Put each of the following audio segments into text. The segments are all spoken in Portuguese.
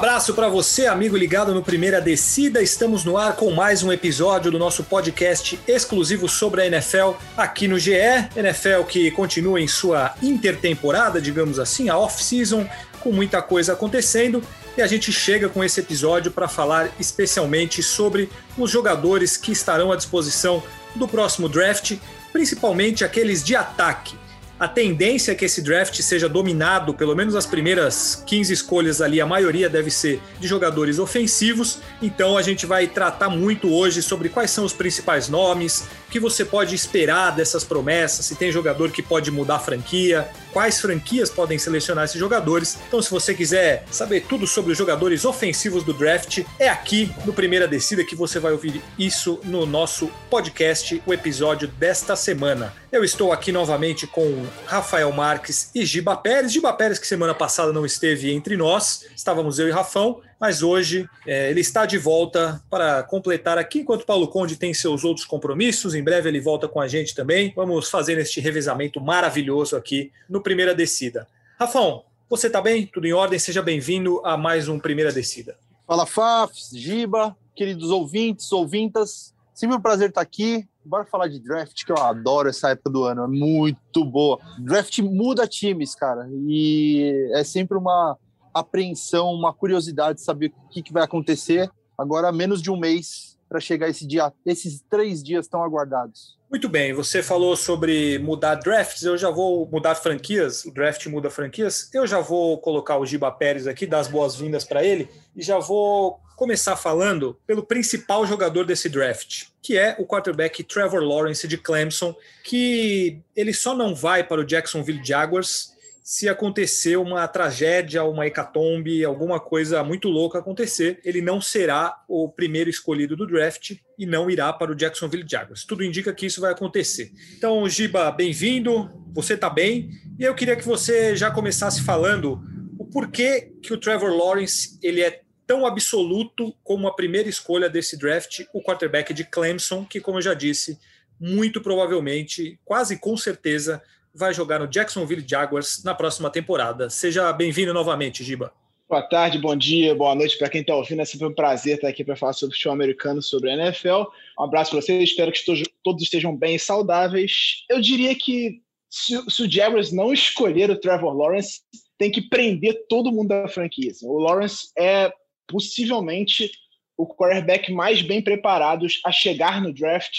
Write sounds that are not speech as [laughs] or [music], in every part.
Abraço para você, amigo ligado no Primeira Descida. Estamos no ar com mais um episódio do nosso podcast exclusivo sobre a NFL aqui no GE. NFL que continua em sua intertemporada, digamos assim, a off-season, com muita coisa acontecendo. E a gente chega com esse episódio para falar especialmente sobre os jogadores que estarão à disposição do próximo draft, principalmente aqueles de ataque. A tendência é que esse draft seja dominado, pelo menos as primeiras 15 escolhas ali, a maioria deve ser de jogadores ofensivos. Então a gente vai tratar muito hoje sobre quais são os principais nomes, que você pode esperar dessas promessas, se tem jogador que pode mudar a franquia, quais franquias podem selecionar esses jogadores. Então, se você quiser saber tudo sobre os jogadores ofensivos do draft, é aqui no Primeira Descida que você vai ouvir isso no nosso podcast, o episódio desta semana. Eu estou aqui novamente com Rafael Marques e Giba Pérez. Giba Pérez, que semana passada não esteve entre nós, estávamos eu e Rafão, mas hoje é, ele está de volta para completar aqui, enquanto Paulo Conde tem seus outros compromissos. Em breve ele volta com a gente também. Vamos fazer este revezamento maravilhoso aqui no Primeira Descida. Rafão, você está bem? Tudo em ordem? Seja bem-vindo a mais um Primeira Descida. Fala, Fafs, Giba, queridos ouvintes, ouvintas. Sempre um prazer estar aqui. Bora falar de draft, que eu adoro essa época do ano, é muito boa. Draft muda times, cara, e é sempre uma apreensão, uma curiosidade de saber o que, que vai acontecer. Agora, menos de um mês para chegar esse dia, esses três dias tão aguardados. Muito bem, você falou sobre mudar drafts, eu já vou mudar franquias, o draft muda franquias. Eu já vou colocar o Giba Pérez aqui, dar as boas-vindas para ele, e já vou começar falando pelo principal jogador desse draft, que é o quarterback Trevor Lawrence de Clemson, que ele só não vai para o Jacksonville Jaguars se acontecer uma tragédia, uma hecatombe, alguma coisa muito louca acontecer, ele não será o primeiro escolhido do draft e não irá para o Jacksonville Jaguars. Tudo indica que isso vai acontecer. Então, Giba, bem-vindo, você está bem, e eu queria que você já começasse falando o porquê que o Trevor Lawrence ele é tão absoluto como a primeira escolha desse draft, o quarterback de Clemson, que, como eu já disse, muito provavelmente, quase com certeza, vai jogar no Jacksonville Jaguars na próxima temporada. Seja bem-vindo novamente, Giba. Boa tarde, bom dia, boa noite para quem está ouvindo. É sempre um prazer estar aqui para falar sobre o futebol americano, sobre a NFL. Um abraço para vocês, espero que todos estejam bem e saudáveis. Eu diria que se, se, o Jaguars não escolher o Trevor Lawrence, tem que prender todo mundo da franquia. O Lawrence é possivelmente o quarterback mais bem preparado a chegar no draft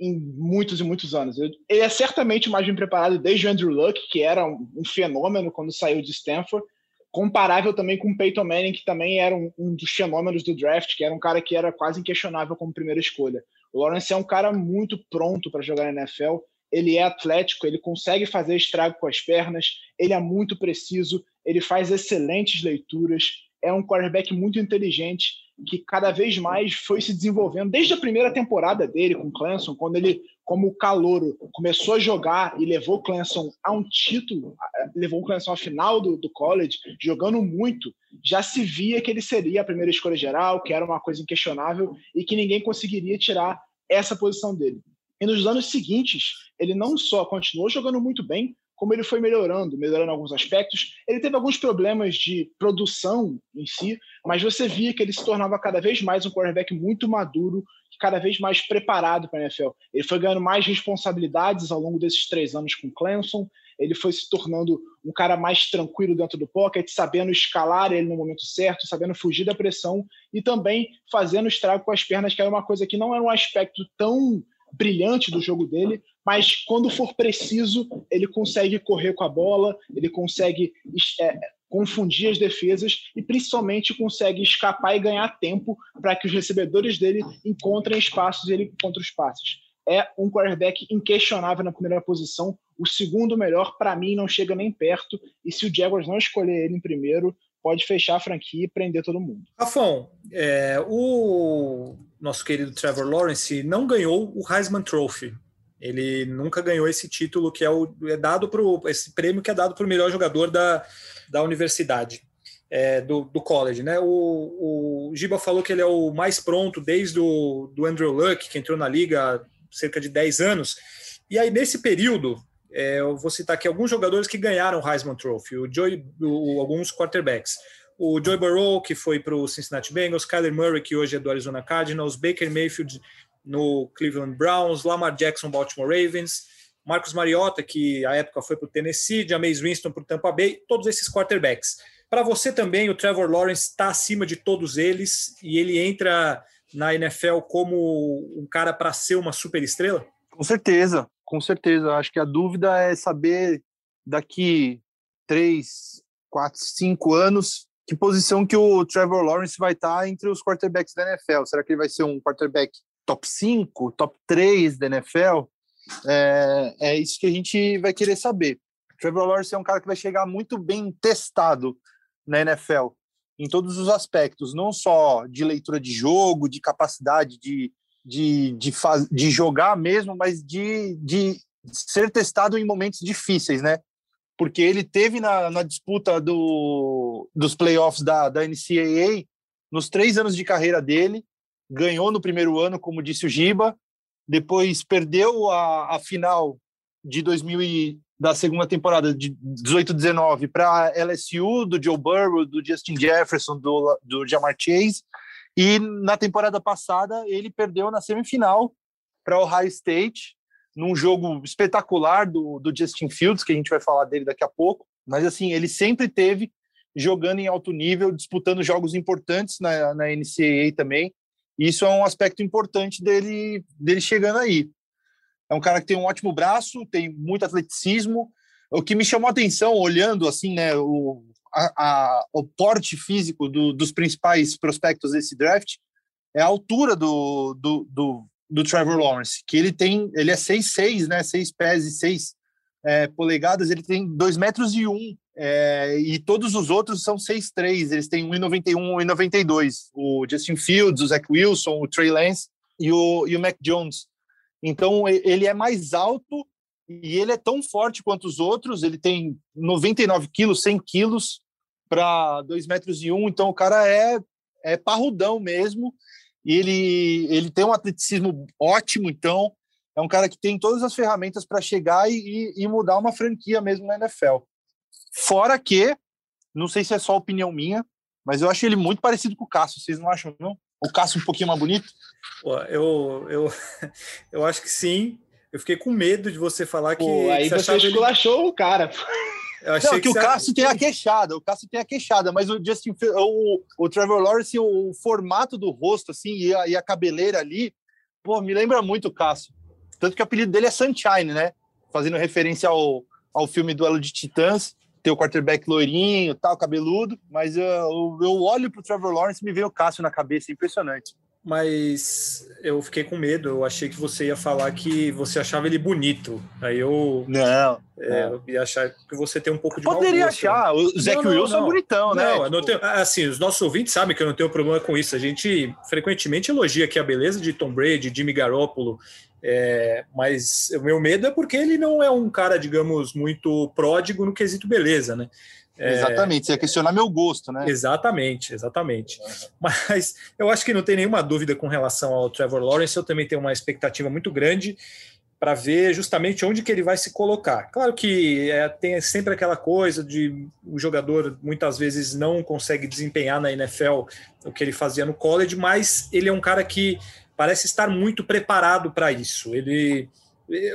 em muitos e muitos anos. Ele é certamente mais bem preparado desde o Andrew Luck, que era um, um fenômeno quando saiu de Stanford, comparável também com o Peyton Manning, que também era um, um, dos fenômenos do draft, que era um cara que era quase inquestionável como primeira escolha. O Lawrence é um cara muito pronto para jogar na NFL, ele é atlético, ele consegue fazer estrago com as pernas, ele é muito preciso, ele faz excelentes leituras, é um quarterback muito inteligente que cada vez mais foi se desenvolvendo desde a primeira temporada dele com o Clemson, quando ele, como calouro, começou a jogar e levou o Clemson a um título, levou o Clemson à final do, do college, jogando muito, já se via que ele seria a primeira escolha geral, que era uma coisa inquestionável e que ninguém conseguiria tirar essa posição dele. E nos anos seguintes, ele não só continuou jogando muito bem, como ele foi melhorando, melhorando alguns aspectos. Ele teve alguns problemas de produção em si, mas você via que ele se tornava cada vez mais um quarterback muito maduro, cada vez mais preparado para a NFL. Ele foi ganhando mais responsabilidades ao longo desses três anos com Clemson. Ele foi se tornando um cara mais tranquilo dentro do pocket, sabendo escalar ele no momento certo, sabendo fugir da pressão e também fazendo estrago com as pernas, que era uma coisa que não era um aspecto tão brilhante do jogo dele, mas quando for preciso, ele consegue correr com a bola, ele consegue é, confundir as defesas e principalmente consegue escapar e ganhar tempo para que os recebedores dele encontrem espaços e ele encontre os passes. É um quarterback inquestionável na primeira posição, o segundo melhor, para mim, não chega nem perto, e se o Jaguars não escolher ele em primeiro, pode fechar a franquia e prender todo mundo. Rafão, é, o nosso querido Trevor Lawrence não ganhou o Heisman Trophy. Ele nunca ganhou esse título que é, o, é dado para esse prêmio que é dado para o melhor jogador da, da universidade, é, do, do college. Né? O, o Giba falou que ele é o mais pronto desde o do Andrew Luck, que entrou na liga há cerca de 10 anos. E aí, nesse período, é, eu vou citar aqui alguns jogadores que ganharam o Heisman Trophy, o Joey, o, alguns quarterbacks. O Joey Burrow, que foi para o Cincinnati Bengals, Kyler Murray, que hoje é do Arizona Cardinals, Baker Mayfield no Cleveland Browns, Lamar Jackson, Baltimore Ravens, Marcos Mariota, que à época foi para o Tennessee, Jameis Winston para o Tampa Bay, todos esses quarterbacks. Para você também, o Trevor Lawrence está acima de todos eles e ele entra na NFL como um cara para ser uma super estrela? Com certeza, com certeza. Acho que a dúvida é saber daqui três, quatro, cinco anos que posição que o Trevor Lawrence vai estar tá entre os quarterbacks da NFL. Será que ele vai ser um quarterback top 5, top 3 da NFL? É, é isso que a gente vai querer saber. O Trevor Lawrence é um cara que vai chegar muito bem testado na NFL em todos os aspectos, não só de leitura de jogo, de capacidade de, de, de, faz, de jogar mesmo, mas de, de ser testado em momentos difíceis, né? Porque ele teve na, na disputa do, dos playoffs da, da NCAA nos três anos de carreira dele, ganhou no primeiro ano, como disse o Giba, depois perdeu a, a final de 2000 e, da segunda temporada de 18-19 para LSU, do Joe Burrow, do Justin Jefferson, do, do Jamar Chase, e na temporada passada ele perdeu na semifinal para o Ohio State, num jogo espetacular do, do Justin Fields, que a gente vai falar dele daqui a pouco, mas assim, ele sempre teve jogando em alto nível, disputando jogos importantes na, na NCAA também, e isso é um aspecto importante dele, dele chegando aí. É um cara que tem um ótimo braço, tem muito atleticismo. O que me chamou a atenção, olhando assim, né, o, a, a, o porte físico do, dos principais prospectos desse draft, é a altura do, do, do, do Trevor Lawrence, que ele tem, ele é 6'6", né, 6 pés e 6 é, polegadas, ele tem 2 metros e 1, é, e todos os outros são 6'3", eles têm 1,91, 1,92. O Justin Fields, o Zach Wilson, o Trey Lance e o, e o Mac Jones. Então, ele é mais alto e ele é tão forte quanto os outros. Ele tem 99 quilos, 100 quilos para 2 metros e 1. Então, o cara é, é parrudão mesmo. E ele, ele tem um atleticismo ótimo. Então, é um cara que tem todas as ferramentas para chegar e, e, mudar uma franquia mesmo na NFL. Fora que, não sei se é só opinião minha, mas eu acho ele muito parecido com o Cássio. Vocês não acham, não? O Cássio um pouquinho mais bonito? eu, eu, [laughs] eu acho que sim. Eu fiquei com medo de você falar que. Pô, aí você, você esculachou ele... o cara. Eu achei não, que, que o Cássio tem a queixada, o Cássio tem a queixada, mas o Justin, o, o Trevor Lawrence, o, o formato do rosto, assim, e a, e a cabeleira ali, pô, me lembra muito o Cássio. Tanto que o apelido dele é Sunshine, né? Fazendo referência ao, ao filme Duelo de Titãs ter o quarterback loirinho, tal, cabeludo, mas eu, eu olho pro Trevor Lawrence e me vem o Cássio na cabeça, impressionante. Mas eu fiquei com medo, eu achei que você ia falar que você achava ele bonito. Aí eu. Não. É, eu ia achar que você tem um pouco de Poderia achar, o Zach não, Wilson não, é bonitão, né? Não, não tenho, assim, os nossos ouvintes sabem que eu não tenho problema com isso. A gente frequentemente elogia aqui a beleza de Tom Brady, Jimmy Garoppolo, é, mas o meu medo é porque ele não é um cara, digamos, muito pródigo no quesito beleza, né? É, exatamente, você ia questionar meu gosto, né? Exatamente, exatamente. Mas eu acho que não tem nenhuma dúvida com relação ao Trevor Lawrence, eu também tenho uma expectativa muito grande para ver justamente onde que ele vai se colocar. Claro que é, tem sempre aquela coisa de o jogador muitas vezes não consegue desempenhar na NFL o que ele fazia no college, mas ele é um cara que parece estar muito preparado para isso. Ele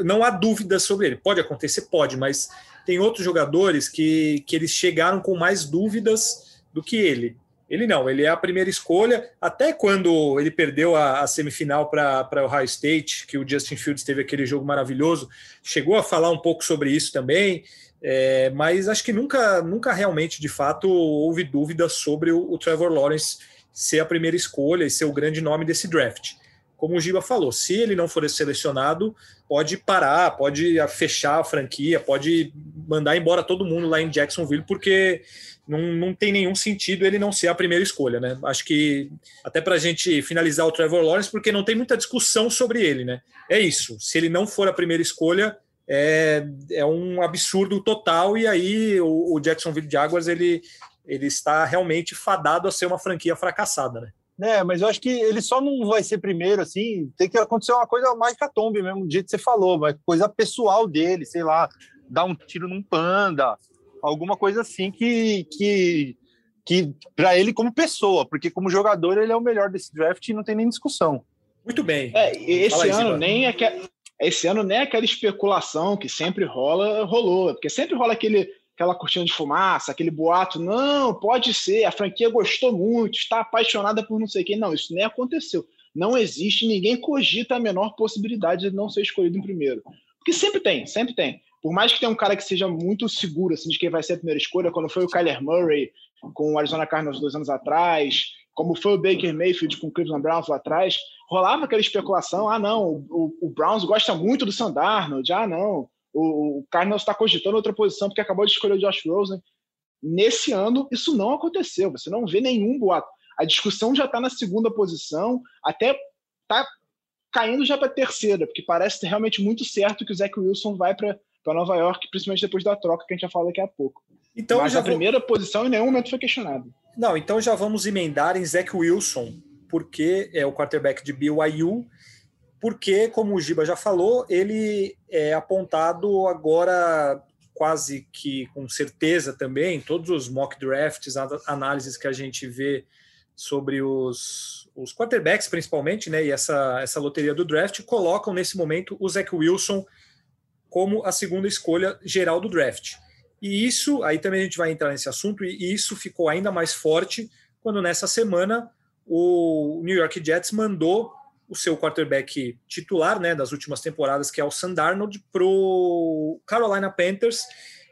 não há dúvida sobre ele. Pode acontecer, pode, mas tem outros jogadores que, que eles chegaram com mais dúvidas do que ele. Ele não, ele é a primeira escolha. Até quando ele perdeu a, a semifinal para o Ohio State, que o Justin Fields teve aquele jogo maravilhoso, chegou a falar um pouco sobre isso também. É, mas acho que nunca, nunca realmente, de fato, houve dúvida sobre o, o Trevor Lawrence ser a primeira escolha e ser o grande nome desse draft como o Giba falou, se ele não for selecionado, pode parar, pode fechar a franquia, pode mandar embora todo mundo lá em Jacksonville, porque não, não tem nenhum sentido ele não ser a primeira escolha, né? Acho que até para a gente finalizar o Trevor Lawrence, porque não tem muita discussão sobre ele, né? É isso. Se ele não for a primeira escolha, é, é um absurdo total. E aí o, o Jacksonville Jaguars ele, ele está realmente fadado a ser uma franquia fracassada, né? É, mas eu acho que ele só não vai ser primeiro, assim, tem que acontecer uma coisa mais catombe mesmo, do jeito que você falou, mas coisa pessoal dele, sei lá, dar um tiro num panda, alguma coisa assim que, que, que para ele como pessoa, porque como jogador ele é o melhor desse draft e não tem nem discussão. Muito bem. É, esse ano nem é que esse ano nem aquela especulação que sempre rola, rolou, porque sempre rola aquele aquela cortina de fumaça, aquele boato, não, pode ser, a franquia gostou muito, está apaixonada por não sei quem. Não, isso nem aconteceu. Não existe, ninguém cogita a menor possibilidade de não ser escolhido em primeiro. Porque sempre tem, sempre tem. Por mais que tenha um cara que seja muito seguro assim, de quem vai ser a primeira escolha, quando foi o Kyler Murray com o Arizona Cardinals dois anos atrás, como foi o Baker Mayfield com o Cleveland Browns lá atrás, rolava aquela especulação, ah não, o, o Browns gosta muito do Sandarnold, ah não, o, o Cardinals está cogitando outra posição porque acabou de escolher o Josh Rosen. Nesse ano, isso não aconteceu. Você não vê nenhum boato. A discussão já está na segunda posição, até está caindo já para a terceira, porque parece realmente muito certo que o Zach Wilson vai para Nova York, principalmente depois da troca que a gente já fala daqui a pouco. Então, Mas a vou... primeira posição em nenhum momento foi questionada. Não, então já vamos emendar em Zach Wilson, porque é o quarterback de BYU porque, como o Giba já falou, ele é apontado agora quase que com certeza também, todos os mock drafts, análises que a gente vê sobre os, os quarterbacks principalmente, né, e essa, essa loteria do draft, colocam nesse momento o Zach Wilson como a segunda escolha geral do draft. E isso, aí também a gente vai entrar nesse assunto, e isso ficou ainda mais forte quando nessa semana o New York Jets mandou o seu quarterback titular né, das últimas temporadas, que é o Sam Darnold, para o Carolina Panthers,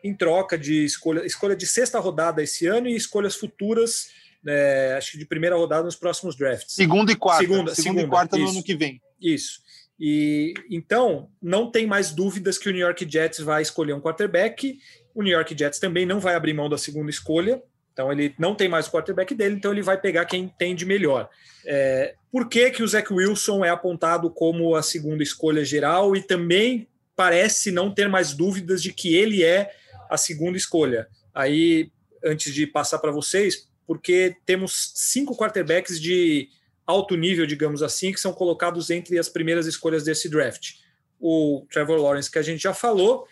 em troca de escolha, escolha de sexta rodada esse ano e escolhas futuras, né, acho que de primeira rodada nos próximos drafts. Segunda e quarta. Segunda, segunda, segunda e quarta isso, no ano que vem. Isso. E então não tem mais dúvidas que o New York Jets vai escolher um quarterback. O New York Jets também não vai abrir mão da segunda escolha. Então ele não tem mais o quarterback dele, então ele vai pegar quem tem de melhor. É, por que, que o Zach Wilson é apontado como a segunda escolha geral e também parece não ter mais dúvidas de que ele é a segunda escolha? Aí, antes de passar para vocês, porque temos cinco quarterbacks de alto nível, digamos assim, que são colocados entre as primeiras escolhas desse draft. O Trevor Lawrence, que a gente já falou,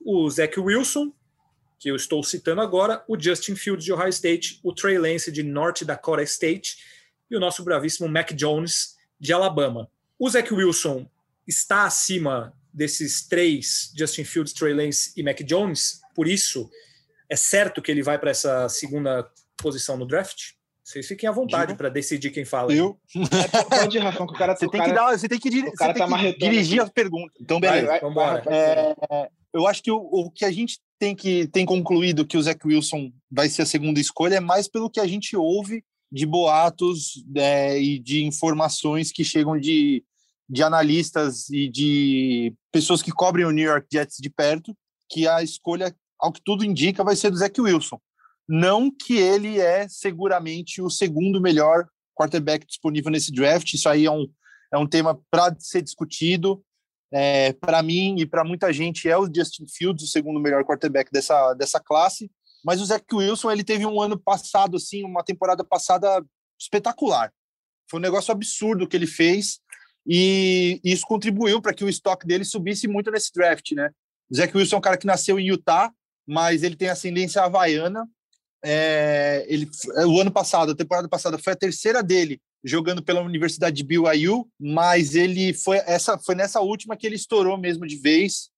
o Zach Wilson, que eu estou citando agora, o Justin Fields de Ohio State, o Trey Lance de North Dakota State e o nosso bravíssimo Mac Jones de Alabama. O Zach Wilson está acima desses três, Justin Fields, Trey Lance e Mac Jones, por isso é certo que ele vai para essa segunda posição no draft? Vocês fiquem à vontade para decidir quem fala. Eu? É, pode Rafão, que o cara... Você tem, cara, que, dar, você tem que, dir, cara tá que dirigir as perguntas. Então, beleza. Vai, vai, vai, é, eu acho que o, o que a gente tem que tem concluído que o Zach Wilson vai ser a segunda escolha é mais pelo que a gente ouve de boatos é, e de informações que chegam de, de analistas e de pessoas que cobrem o New York Jets de perto, que a escolha, ao que tudo indica, vai ser do Zach Wilson. Não que ele é seguramente o segundo melhor quarterback disponível nesse draft, isso aí é um, é um tema para ser discutido. É, para mim e para muita gente é o Justin Fields, o segundo melhor quarterback dessa, dessa classe. Mas o Zach Wilson ele teve um ano passado, assim, uma temporada passada espetacular. Foi um negócio absurdo que ele fez e isso contribuiu para que o estoque dele subisse muito nesse draft, né? O Zach Wilson é um cara que nasceu em Utah, mas ele tem ascendência havaiana. É, ele, o ano passado, a temporada passada, foi a terceira dele jogando pela Universidade de BYU, mas ele foi essa foi nessa última que ele estourou mesmo de vez.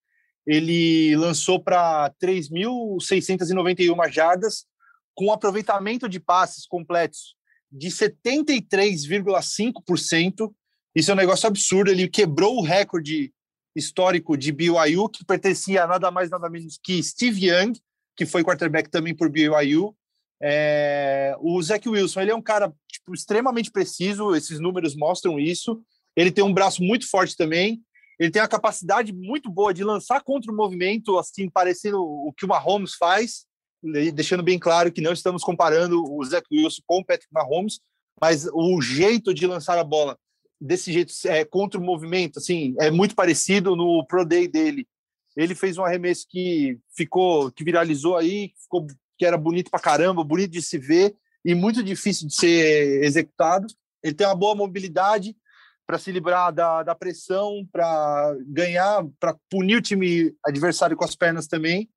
Ele lançou para 3.691 jardas com aproveitamento de passes completos de 73,5%. Isso é um negócio absurdo. Ele quebrou o recorde histórico de BYU, que pertencia a nada mais nada menos que Steve Young, que foi quarterback também por BYU. É, o Zach Wilson, ele é um cara tipo, extremamente preciso, esses números mostram isso. Ele tem um braço muito forte também. Ele tem a capacidade muito boa de lançar contra o movimento, assim, parecendo o que o Mahomes faz, deixando bem claro que não estamos comparando o Zach Wilson com o Patrick Mahomes, mas o jeito de lançar a bola desse jeito é, contra o movimento, assim, é muito parecido no Pro Day dele. Ele fez um arremesso que ficou, que viralizou aí, ficou, que era bonito pra caramba, bonito de se ver e muito difícil de ser executado. Ele tem uma boa mobilidade para se livrar da, da pressão, para ganhar, para punir o time adversário com as pernas também.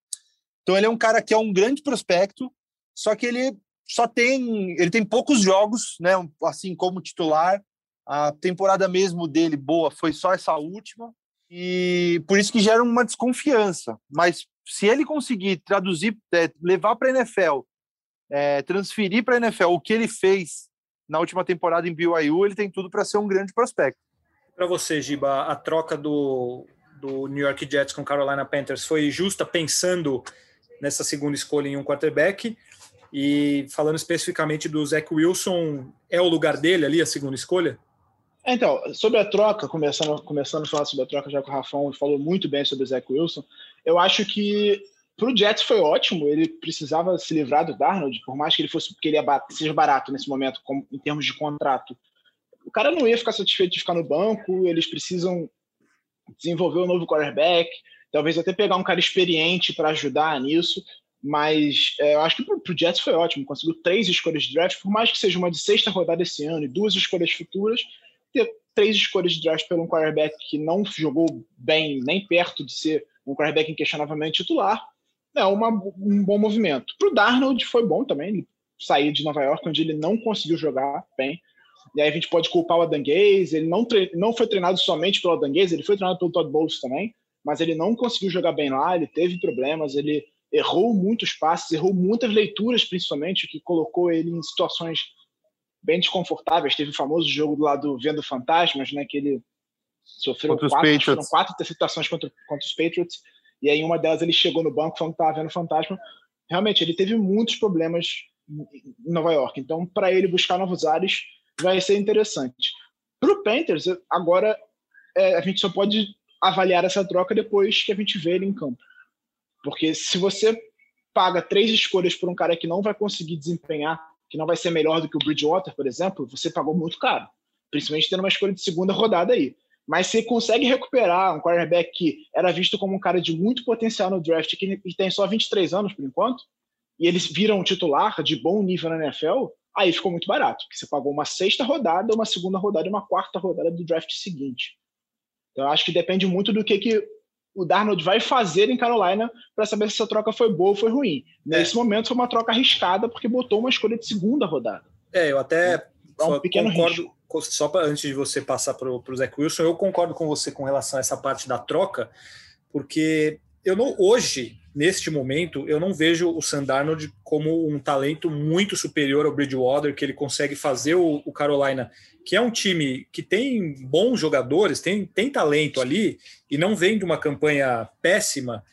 Então ele é um cara que é um grande prospecto, só que ele só tem ele tem poucos jogos, né? Assim como titular. A temporada mesmo dele boa foi só essa última e por isso que gera uma desconfiança. Mas se ele conseguir traduzir, é, levar para a NFL, é, transferir para a NFL o que ele fez na última temporada em BYU, ele tem tudo para ser um grande prospecto. Para você, Giba, a troca do, do New York Jets com Carolina Panthers foi justa pensando nessa segunda escolha em um quarterback? E falando especificamente do Zach Wilson, é o lugar dele ali, a segunda escolha? Então, sobre a troca, começando, começando a falar sobre a troca, já que o Rafão falou muito bem sobre o Zach Wilson, eu acho que para o Jets foi ótimo, ele precisava se livrar do Darnold, por mais que ele fosse que ele seja barato nesse momento, como, em termos de contrato. O cara não ia ficar satisfeito de ficar no banco, eles precisam desenvolver um novo quarterback, talvez até pegar um cara experiente para ajudar nisso. Mas é, eu acho que para o Jets foi ótimo. Conseguiu três escolhas de draft, por mais que seja uma de sexta rodada esse ano e duas escolhas futuras, ter três escolhas de draft pelo um quarterback que não jogou bem, nem perto de ser um quarterback inquestionavelmente titular, é uma, um bom movimento. Para o Darnold foi bom também, ele sair de Nova York, onde ele não conseguiu jogar bem. E aí a gente pode culpar o Adam Gaze, ele não, não foi treinado somente pelo Adam Gaze, ele foi treinado pelo Todd Bowles também, mas ele não conseguiu jogar bem lá, ele teve problemas, ele errou muitos passes, errou muitas leituras, principalmente, o que colocou ele em situações bem desconfortáveis. Teve o famoso jogo do lado Vendo Fantasmas, né, que ele sofreu quatro, quatro interceptações contra, contra os Patriots, e aí uma delas ele chegou no banco falando que estava vendo fantasma. Realmente, ele teve muitos problemas em Nova York. Então, para ele buscar novos ares, vai ser interessante. Para o Panthers, agora é, a gente só pode avaliar essa troca depois que a gente vê ele em campo. Porque se você paga três escolhas por um cara que não vai conseguir desempenhar, que não vai ser melhor do que o Bridgewater, por exemplo, você pagou muito caro. Principalmente tendo uma escolha de segunda rodada aí. Mas você consegue recuperar um quarterback que era visto como um cara de muito potencial no draft, que tem só 23 anos por enquanto, e eles viram um titular de bom nível na NFL, aí ficou muito barato, porque você pagou uma sexta rodada, uma segunda rodada e uma quarta rodada do draft seguinte. Então, eu acho que depende muito do que, que o Darnold vai fazer em Carolina para saber se essa troca foi boa ou foi ruim. É. Nesse momento foi uma troca arriscada porque botou uma escolha de segunda rodada. É, eu até é um pequeno concordo, risco. Só para antes de você passar para o Zé Wilson, eu concordo com você com relação a essa parte da troca, porque eu não hoje neste momento, eu não vejo o Sandarnold como um talento muito superior ao Bridgewater, que ele consegue fazer o, o, Carolina, que é um time que tem bons jogadores, tem, tem talento ali, e não vem de uma campanha péssima.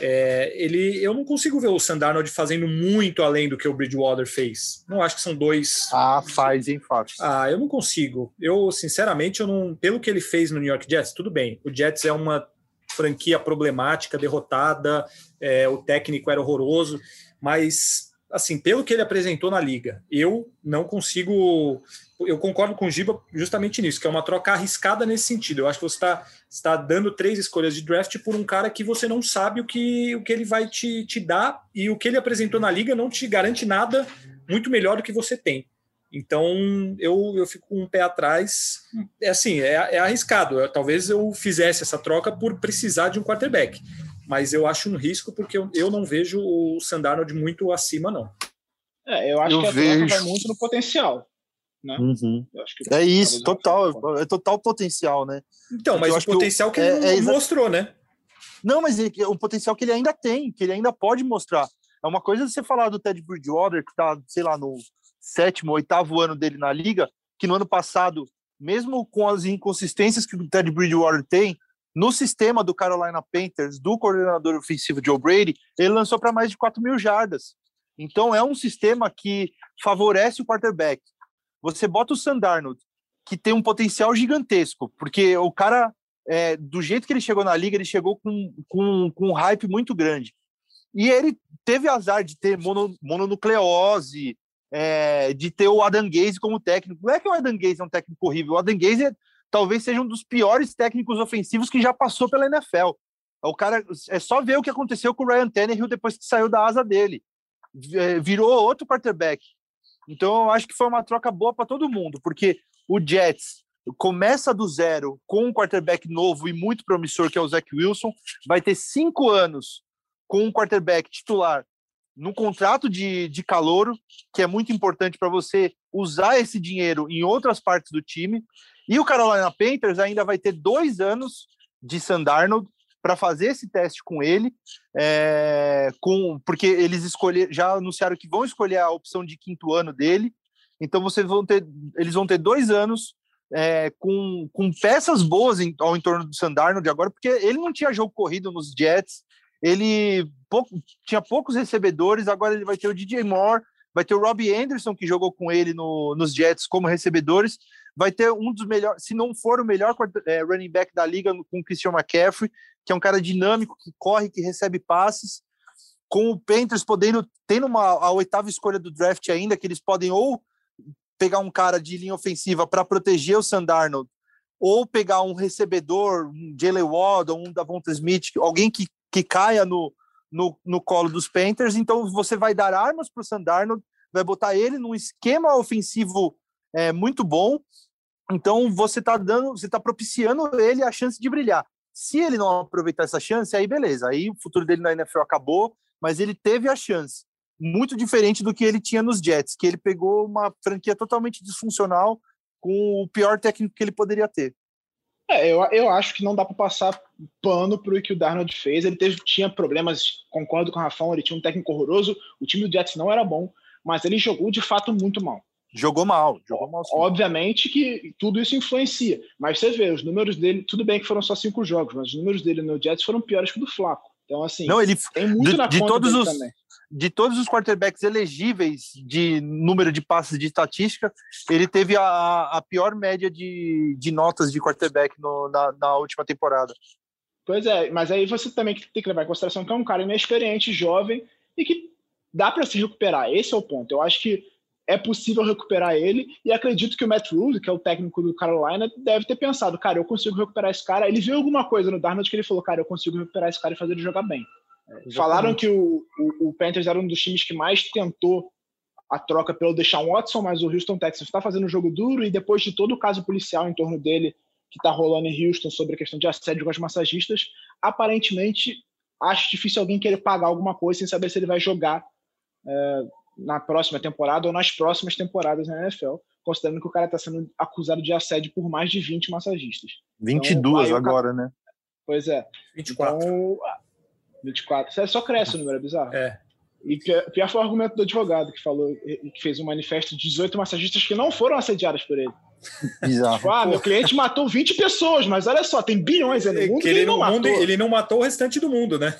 É, ele, eu não consigo ver o Sandarnold fazendo muito além do que o Bridgewater fez. Não acho que são dois. Ah, faz, hein. Ah, eu não consigo. Eu, sinceramente, eu não. Pelo que ele fez no New York Jets, tudo bem. O Jets é uma franquia problemática, derrotada, é, o técnico era horroroso, mas assim, pelo que ele apresentou na liga, eu não consigo. Eu concordo com o Giba justamente nisso, que é uma troca arriscada nesse sentido. Eu acho que você está está dando três escolhas de draft por um cara que você não sabe o que, o que ele vai te, te dar e o que ele apresentou na liga não te garante nada muito melhor do que você tem. Então eu, eu fico com um pé atrás. É assim, é, é arriscado. Eu, talvez eu fizesse essa troca por precisar de um quarterback, mas eu acho um risco porque eu, eu não vejo o Sandarnold muito acima, não. É, eu acho eu que a vejo. troca vai muito no potencial. Né? Uhum. é isso, total, é total potencial, né? Então, mas o potencial que, que ele é, é mostrou, né? Não, mas ele, o potencial que ele ainda tem, que ele ainda pode mostrar. É uma coisa você falar do Ted Bridgewater, que tá, sei lá, no sétimo, oitavo ano dele na liga, que no ano passado, mesmo com as inconsistências que o Ted Bridgewater tem, no sistema do Carolina Panthers, do coordenador ofensivo Joe Brady, ele lançou para mais de 4 mil jardas. Então é um sistema que favorece o quarterback. Você bota o Sandarnold, que tem um potencial gigantesco, porque o cara, é, do jeito que ele chegou na liga, ele chegou com, com, com um hype muito grande. E ele teve azar de ter mono, mononucleose, é, de ter o Adam Gaze como técnico. Não é que o Adam Gaze é um técnico horrível, o Adam Gaze é, talvez seja um dos piores técnicos ofensivos que já passou pela NFL. O cara é só ver o que aconteceu com o Ryan Tannehill depois que saiu da asa dele. É, virou outro quarterback. Então eu acho que foi uma troca boa para todo mundo, porque o Jets começa do zero com um quarterback novo e muito promissor, que é o Zach Wilson, vai ter cinco anos com um quarterback titular no contrato de, de calouro, que é muito importante para você usar esse dinheiro em outras partes do time. E o Carolina Panthers ainda vai ter dois anos de Sandarnold para fazer esse teste com ele, é, com porque eles escolher, já anunciaram que vão escolher a opção de quinto ano dele. Então vocês vão ter, eles vão ter dois anos é, com, com peças boas em, ao entorno do Sandarnold agora, porque ele não tinha jogo corrido nos Jets, ele pouco, tinha poucos recebedores, agora ele vai ter o DJ Moore, vai ter o Robbie Anderson, que jogou com ele no, nos Jets como recebedores, vai ter um dos melhores, se não for o melhor é, running back da liga com o Christian McCaffrey, que é um cara dinâmico, que corre, que recebe passes, com o Panthers podendo, tendo uma, a oitava escolha do draft ainda, que eles podem ou pegar um cara de linha ofensiva para proteger o Sandarnold, ou pegar um recebedor, um Jalen Waddle, um Davonta Smith, alguém que, que caia no, no, no colo dos Panthers. Então você vai dar armas para o Sandarnold, vai botar ele num esquema ofensivo é, muito bom. Então você está dando, você está propiciando ele a chance de brilhar. Se ele não aproveitar essa chance, aí beleza, aí o futuro dele na NFL acabou, mas ele teve a chance muito diferente do que ele tinha nos Jets, que ele pegou uma franquia totalmente disfuncional com o pior técnico que ele poderia ter. É, eu, eu acho que não dá para passar pano pro que o Darnold fez. Ele teve, tinha problemas, concordo com o Rafão, ele tinha um técnico horroroso, o time do Jets não era bom, mas ele jogou de fato muito mal. Jogou mal, jogou mal. Sim. Obviamente que tudo isso influencia, mas você vê, os números dele, tudo bem que foram só cinco jogos, mas os números dele no Jets foram piores que o do Flaco. Então, assim, não, ele, tem muito de, na de todos os, também de todos os quarterbacks elegíveis de número de passes de estatística, ele teve a, a pior média de, de notas de quarterback no, na, na última temporada. Pois é, mas aí você também tem que levar em consideração que é um cara inexperiente, jovem e que dá para se recuperar. Esse é o ponto. Eu acho que é possível recuperar ele e acredito que o Matt Rule, que é o técnico do Carolina, deve ter pensado, cara, eu consigo recuperar esse cara. Ele viu alguma coisa no Darnold que ele falou, cara, eu consigo recuperar esse cara e fazer ele jogar bem. Falaram que o, o, o, Panthers era um dos times que mais tentou a troca pelo Deshaun Watson, mas o Houston Texans está fazendo um jogo duro e depois de todo o caso policial em torno dele que está rolando em Houston sobre a questão de assédio com as massagistas, aparentemente acho difícil alguém querer pagar alguma coisa sem saber se ele vai jogar é, na próxima temporada ou nas próximas temporadas na NFL, considerando que o cara está sendo acusado de assédio por mais de 20 massagistas. 22 então, agora, né? Pois é. 24. Então, 24. Só cresce o número, é bizarro. É. E pior, pior foi o argumento do advogado que falou que fez um manifesto de 18 massagistas que não foram assediadas por ele. [laughs] Bizarro. Tipo, ah, meu cliente matou 20 pessoas, mas olha só, tem bilhões aí no mundo que ele, não mundo, matou. ele não matou o restante do mundo, né?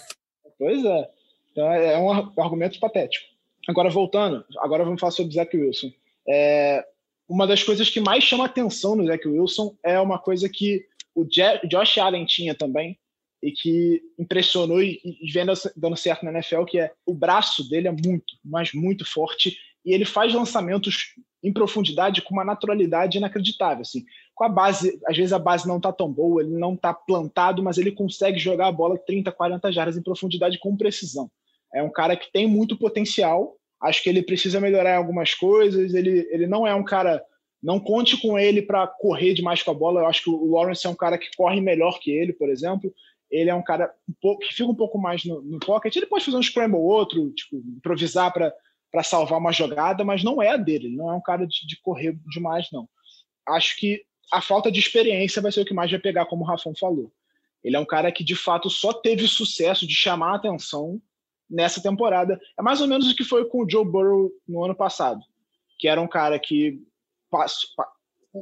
Pois é. Então é um argumento patético. Agora, voltando, agora vamos falar sobre o Zach Wilson. É, uma das coisas que mais chama atenção no Zach Wilson é uma coisa que o Josh Allen tinha também, e que impressionou e, e vem dando certo na NFL, que é o braço dele é muito, mas muito forte e ele faz lançamentos em profundidade com uma naturalidade inacreditável, assim. Com a base, às vezes a base não tá tão boa, ele não tá plantado, mas ele consegue jogar a bola 30, 40 jardas em profundidade com precisão. É um cara que tem muito potencial, acho que ele precisa melhorar algumas coisas, ele, ele não é um cara não conte com ele para correr demais com a bola. Eu acho que o Lawrence é um cara que corre melhor que ele, por exemplo ele é um cara um pouco, que fica um pouco mais no, no pocket. Ele pode fazer um scramble ou outro, tipo, improvisar para salvar uma jogada, mas não é a dele. Ele não é um cara de, de, correr demais, não. Acho que a falta de experiência vai ser o que mais vai pegar, como o Rafão falou. Ele é um cara que, de fato, só teve sucesso de chamar a atenção nessa temporada. É mais ou menos o que foi com o Joe Burrow no ano passado, que era um cara que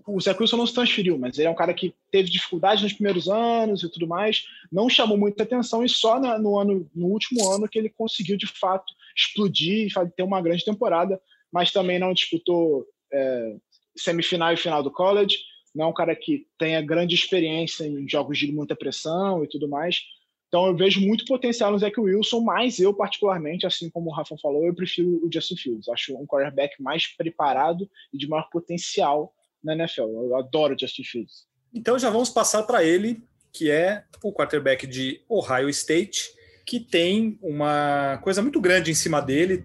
o Zé Wilson não se transferiu, mas ele é um cara que teve dificuldade nos primeiros anos e tudo mais, não chamou muita atenção e só no ano, no último ano que ele conseguiu de fato explodir e ter uma grande temporada, mas também não disputou é, semifinal e final do college, não é um cara que tenha grande experiência em jogos de muita pressão e tudo mais. Então eu vejo muito potencial no Zach Wilson, mas eu particularmente, assim como o Rafa falou, eu prefiro o Justin Fields. Acho um quarterback mais preparado e de maior potencial na NFL. Eu adoro Justin Fields. Então já vamos passar para ele, que é o quarterback de Ohio State, que tem uma coisa muito grande em cima dele,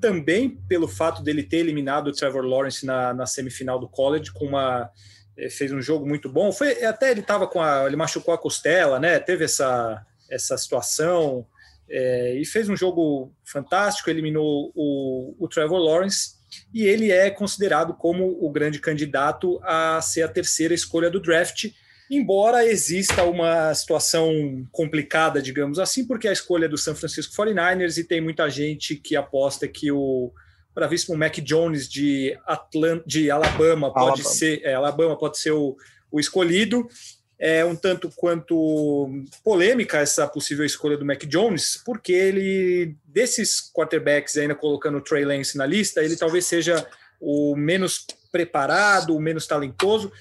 também pelo fato dele ter eliminado o Trevor Lawrence na, na semifinal do college com uma eh, fez um jogo muito bom. Foi até ele estava com a ele machucou a costela, né? Teve essa essa situação é, e fez um jogo fantástico, eliminou o, o Trevor Lawrence e ele é considerado como o grande candidato a ser a terceira escolha do draft. Embora exista uma situação complicada, digamos assim, porque a escolha é do San Francisco 49ers e tem muita gente que aposta que o bravíssimo Mac Jones de, Atlant de Alabama pode Alabama. ser é, Alabama pode ser o, o escolhido. É um tanto quanto polêmica essa possível escolha do Mac Jones, porque ele, desses quarterbacks, ainda colocando o Trey Lance na lista, ele talvez seja o menos preparado, o menos talentoso.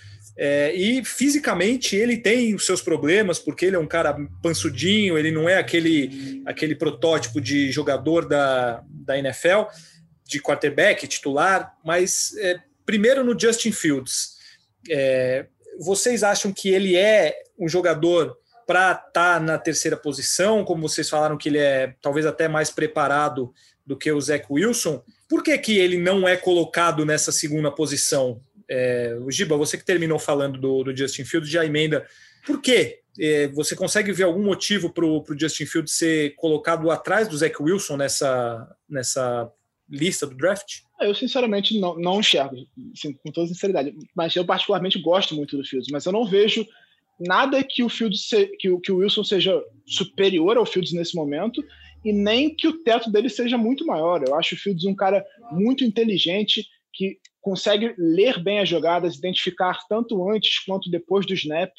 É, e fisicamente ele tem os seus problemas, porque ele é um cara pansudinho, ele não é aquele, aquele protótipo de jogador da, da NFL, de quarterback titular, mas é, primeiro no Justin Fields. É, vocês acham que ele é um jogador para estar tá na terceira posição, como vocês falaram que ele é talvez até mais preparado do que o Zach Wilson? Por que, que ele não é colocado nessa segunda posição? É, o Giba, você que terminou falando do, do Justin Fields, já emenda. Por quê? É, você consegue ver algum motivo para o Justin Fields ser colocado atrás do Zach Wilson nessa, nessa lista do draft? Eu, sinceramente, não, não enxergo, assim, com toda sinceridade. Mas eu, particularmente, gosto muito do Fields. Mas eu não vejo nada que o, Fields se, que, o, que o Wilson seja superior ao Fields nesse momento e nem que o teto dele seja muito maior. Eu acho o Fields um cara muito inteligente, que consegue ler bem as jogadas, identificar tanto antes quanto depois do snap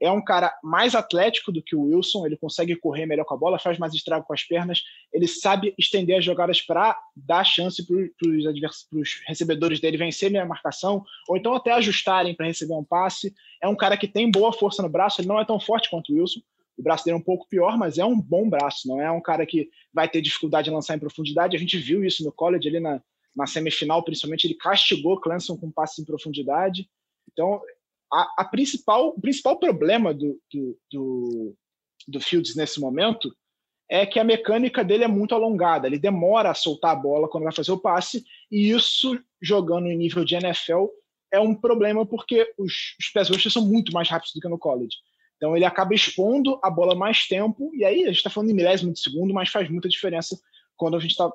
é um cara mais atlético do que o Wilson, ele consegue correr melhor com a bola, faz mais estrago com as pernas, ele sabe estender as jogadas para dar chance para os recebedores dele vencerem a marcação, ou então até ajustarem para receber um passe. É um cara que tem boa força no braço, ele não é tão forte quanto o Wilson, o braço dele é um pouco pior, mas é um bom braço, não é um cara que vai ter dificuldade em lançar em profundidade. A gente viu isso no college, ali na, na semifinal, principalmente, ele castigou Clemson com passe em profundidade. Então, a, a principal, o principal problema do, do, do, do Fields nesse momento é que a mecânica dele é muito alongada, ele demora a soltar a bola quando vai fazer o passe, e isso, jogando em nível de NFL, é um problema porque os, os rushers são muito mais rápidos do que no college. Então ele acaba expondo a bola mais tempo, e aí a gente está falando em milésimo de segundo, mas faz muita diferença quando a gente está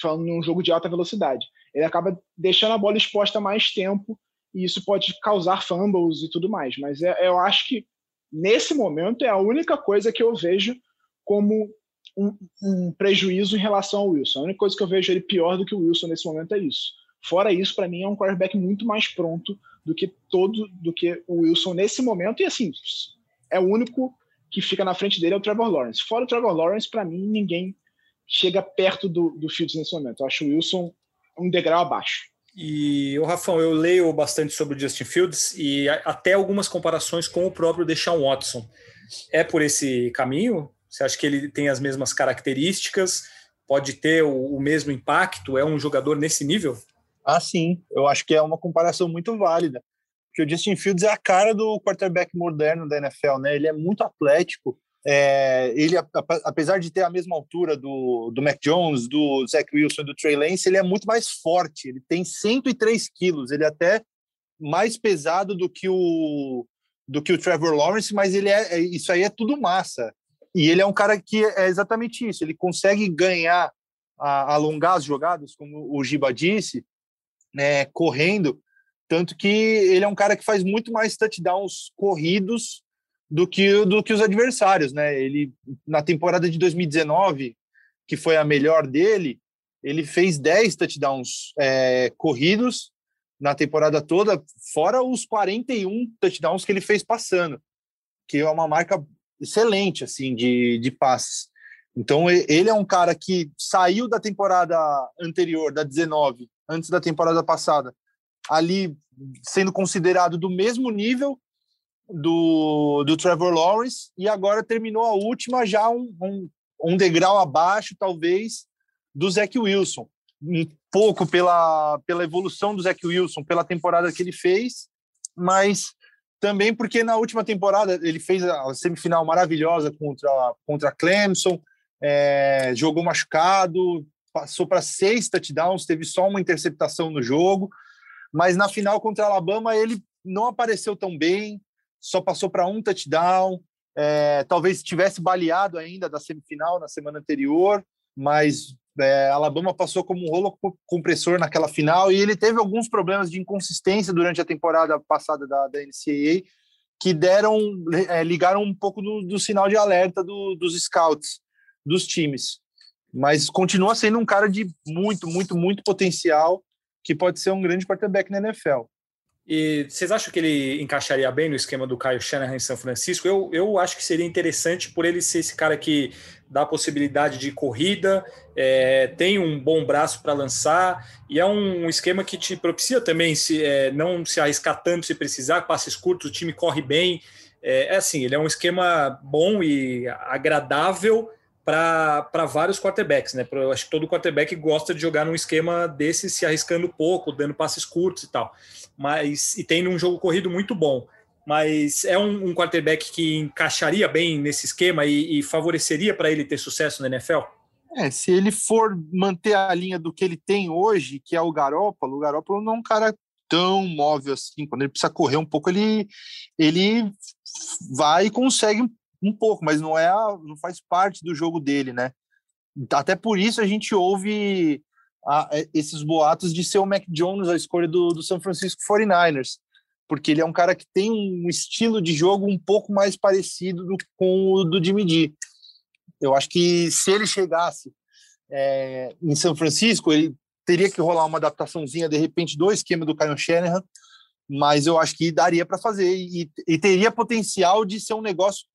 falando num jogo de alta velocidade. Ele acaba deixando a bola exposta mais tempo, e isso pode causar fumbles e tudo mais. Mas é, eu acho que nesse momento é a única coisa que eu vejo como um, um, prejuízo em relação ao Wilson. A única coisa que eu vejo ele pior do que o Wilson nesse momento é isso. Fora isso, para mim é um quarterback muito mais pronto do que todo do que o Wilson nesse momento e assim é o único que fica na frente dele é o Trevor Lawrence. Fora o Trevor Lawrence, para mim ninguém chega perto do, do Fields nesse momento. Eu acho o Wilson um degrau abaixo. E o Rafão, eu leio bastante sobre o Justin Fields e até algumas comparações com o próprio Deshaun Watson. É por esse caminho? Você acha que ele tem as mesmas características? Pode ter o, o mesmo impacto? É um jogador nesse nível? Ah, sim. Eu acho que é uma comparação muito válida. Porque o Justin Fields é a cara do quarterback moderno da NFL, né? Ele é muito atlético, é, ele, apesar de ter a mesma altura do, do Mac Jones, do Zach Wilson do Trey Lance, ele é muito mais forte. Ele tem 103 quilos. Ele é até mais pesado do que o do que o Trevor Lawrence, mas ele é, é isso aí é tudo massa. E ele é um cara que é exatamente isso. Ele consegue ganhar, a, alongar as jogadas, como o Giba disse, né, correndo. Tanto que ele é um cara que faz muito mais touchdowns corridos do que, do que os adversários, né? Ele, na temporada de 2019, que foi a melhor dele, ele fez 10 touchdowns é, corridos na temporada toda, fora os 41 touchdowns que ele fez passando, que é uma marca excelente, assim, de, de passes. Então, ele é um cara que saiu da temporada anterior, da 19, antes da temporada passada, ali sendo considerado do mesmo nível do, do Trevor Lawrence e agora terminou a última já um, um, um degrau abaixo, talvez, do Zach Wilson. Um pouco pela, pela evolução do Zach Wilson, pela temporada que ele fez, mas também porque na última temporada ele fez a semifinal maravilhosa contra, contra Clemson, é, jogou machucado, passou para seis touchdowns, teve só uma interceptação no jogo, mas na final contra Alabama ele não apareceu tão bem, só passou para um touchdown, é, talvez tivesse baleado ainda da semifinal na semana anterior, mas é, Alabama passou como um rolo compressor naquela final e ele teve alguns problemas de inconsistência durante a temporada passada da, da NCAA que deram, é, ligaram um pouco do, do sinal de alerta do, dos scouts dos times. Mas continua sendo um cara de muito, muito, muito potencial que pode ser um grande quarterback na NFL. E vocês acham que ele encaixaria bem no esquema do Kyle Shanahan em São Francisco? Eu, eu acho que seria interessante por ele ser esse cara que dá possibilidade de corrida, é, tem um bom braço para lançar e é um esquema que te propicia também se é, não se arriscar tanto se precisar, passes curtos, o time corre bem. É, é assim, ele é um esquema bom e agradável para vários quarterbacks, né? Eu acho que todo quarterback gosta de jogar num esquema desse, se arriscando pouco, dando passes curtos e tal. Mas e tem um jogo corrido muito bom mas é um, um quarterback que encaixaria bem nesse esquema e, e favoreceria para ele ter sucesso na NFL? É, se ele for manter a linha do que ele tem hoje, que é o Garópolo, o Garópolo não é um cara tão móvel assim. Quando ele precisa correr um pouco, ele, ele vai e consegue um pouco, mas não é a, não faz parte do jogo dele, né? Até por isso a gente ouve a, esses boatos de ser o Mac Jones a escolha do, do San Francisco 49ers porque ele é um cara que tem um estilo de jogo um pouco mais parecido do, com o do Jimmy G. Eu acho que se ele chegasse é, em São Francisco, ele teria que rolar uma adaptaçãozinha, de repente, do esquema do Kyle Shanahan, mas eu acho que daria para fazer e, e, teria potencial de ser um negócio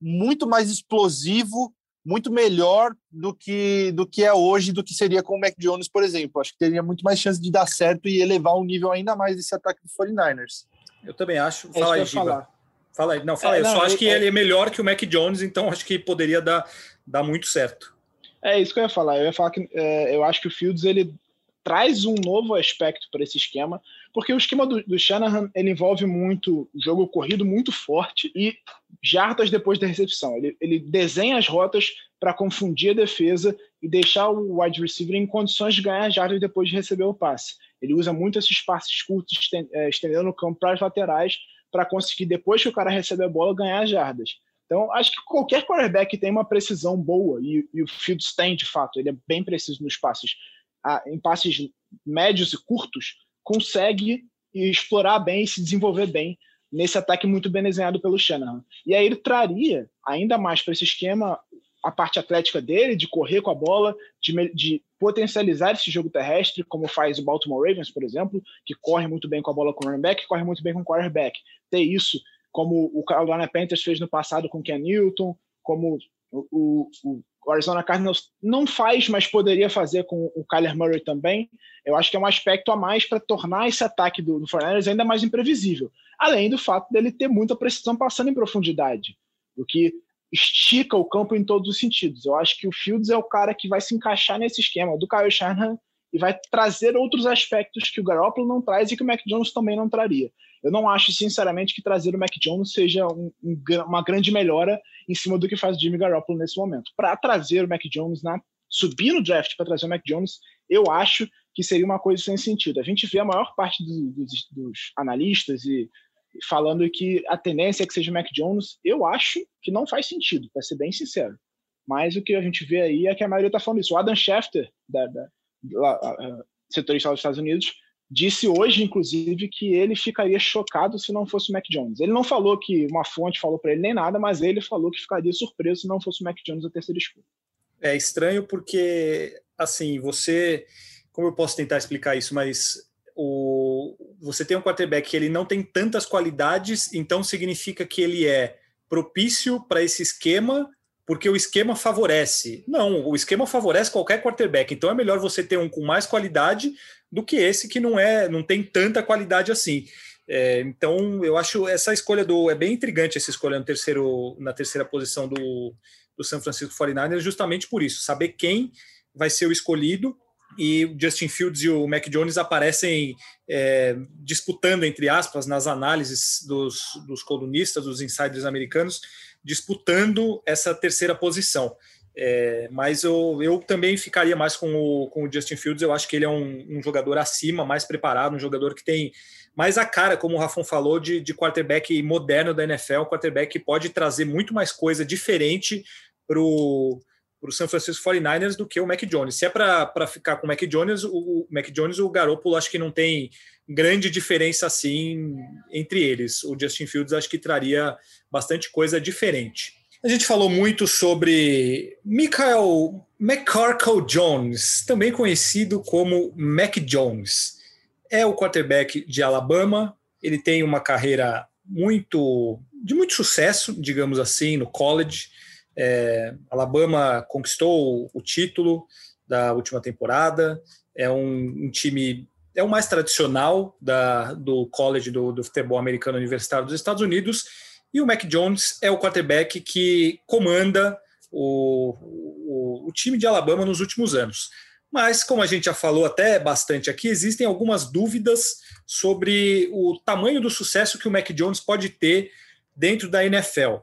muito mais explosivo, muito melhor do que do que é hoje, do que seria com o Mac Jones, por exemplo. Acho que teria muito mais chance de dar certo e elevar o nível ainda mais desse ataque do 49ers. Eu também acho. É fala aí, Giba. Fala aí. Não, fala é, aí. Eu não, só acho que ele é melhor que o Mac Jones, então acho que poderia dar, dar muito certo. É isso que eu ia falar. Eu ia falar que é, eu acho que o Fields ele traz um novo aspecto para esse esquema, porque o esquema do, do Shanahan ele envolve muito jogo corrido muito forte e jardas depois da recepção. Ele, ele desenha as rotas para confundir a defesa e deixar o wide receiver em condições de ganhar jardas depois de receber o passe. Ele usa muito esses passes curtos, é, estendendo no campo para as laterais, para conseguir, depois que o cara recebe a bola, ganhar jardas. Então, acho que qualquer quarterback tem uma precisão boa, e, e o Fields tem, de fato, ele é bem preciso nos passes, ah, em passes médios e curtos, consegue explorar bem e se desenvolver bem nesse ataque muito bem desenhado pelo Shanahan. E aí ele traria ainda mais para esse esquema a parte atlética dele, de correr com a bola, de, de, potencializar esse jogo terrestre, como faz o Baltimore Ravens, por exemplo, que corre muito bem com a bola com o running back, corre muito bem com o quarterback. Ter isso, como o Carolina Panthers fez no passado com o Ken Newton, como o, o, o Arizona Cardinals não faz, mas poderia fazer com o Kyler Murray também. Eu acho que é um aspecto a mais para tornar esse ataque do, do 49 ainda mais imprevisível. Além do fato dele ter muita precisão passando em profundidade, o que estica o campo em todos os sentidos. Eu acho que o Fields é o cara que vai se encaixar nesse esquema do Kyle Shanahan e vai trazer outros aspectos que o Garoppolo não traz e que o Mac Jones também não traria. Eu não acho, sinceramente, que trazer o Mac Jones seja um, um, uma grande melhora em cima do que faz Jimmy Garoppolo nesse momento. Para trazer o Mac Jones, na, subir no draft para trazer o Mac Jones, eu acho que seria uma coisa sem sentido. A gente vê a maior parte do, dos, analistas e falando que a tendência é que seja o Mac Jones, eu acho que não faz sentido, para ser bem sincero. Mas o que a gente vê aí é que a maioria está falando isso. O Adam Schefter, da, da, da setorista dos Estados Unidos, disse hoje, inclusive, que ele ficaria chocado se não fosse o Mac Jones. Ele não falou que uma fonte falou para ele nem nada, mas ele falou que ficaria surpreso se não fosse o Mac Jones a terceira escolha. É estranho porque, assim, você. Como eu posso tentar explicar isso? Mas o, você tem um quarterback que ele não tem tantas qualidades, então significa que ele é propício para esse esquema, porque o esquema favorece. Não, o esquema favorece qualquer quarterback, então é melhor você ter um com mais qualidade do que esse que não é, não tem tanta qualidade assim. É, então eu acho essa escolha do é bem intrigante essa escolha no terceiro, na terceira posição do, do San Francisco 49ers, justamente por isso, saber quem vai ser o escolhido e o Justin Fields e o Mac Jones aparecem é, disputando, entre aspas, nas análises dos, dos colunistas, dos insiders americanos, disputando essa terceira posição. É, mas eu, eu também ficaria mais com o, com o Justin Fields. Eu acho que ele é um, um, jogador acima, mais preparado, um jogador que tem mais a cara, como o Rafon falou, de, de quarterback moderno da NFL, um quarterback que pode trazer muito mais coisa diferente para o San Francisco 49ers do que o Mac Jones. Se é para ficar com o Mac Jones, o, o Mac Jones, o Garoppolo, acho que não tem grande diferença assim entre eles. O Justin Fields acho que traria bastante coisa diferente. A gente falou muito sobre Michael McCorkle Jones, também conhecido como Mac Jones. É o quarterback de Alabama. Ele tem uma carreira muito de muito sucesso, digamos assim, no college é, Alabama conquistou o título da última temporada, é um, um time é o mais tradicional da, do college do, do, futebol americano universitário dos Estados Unidos, e o Mac Jones é o quarterback que comanda o, o, o, time de Alabama nos últimos anos. Mas, como a gente já falou até bastante aqui, existem algumas dúvidas sobre o tamanho do sucesso que o Mac Jones pode ter dentro da NFL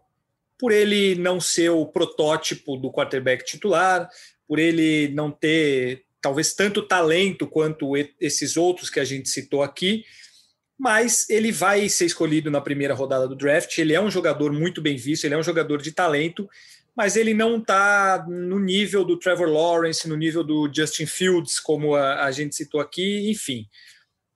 por ele não ser o protótipo do quarterback titular, por ele não ter talvez tanto talento quanto esses outros que a gente citou aqui, mas ele vai ser escolhido na primeira rodada do draft. Ele é um jogador muito bem visto, ele é um jogador de talento, mas ele não está no nível do Trevor Lawrence, no nível do Justin Fields, como a, a gente citou aqui, enfim.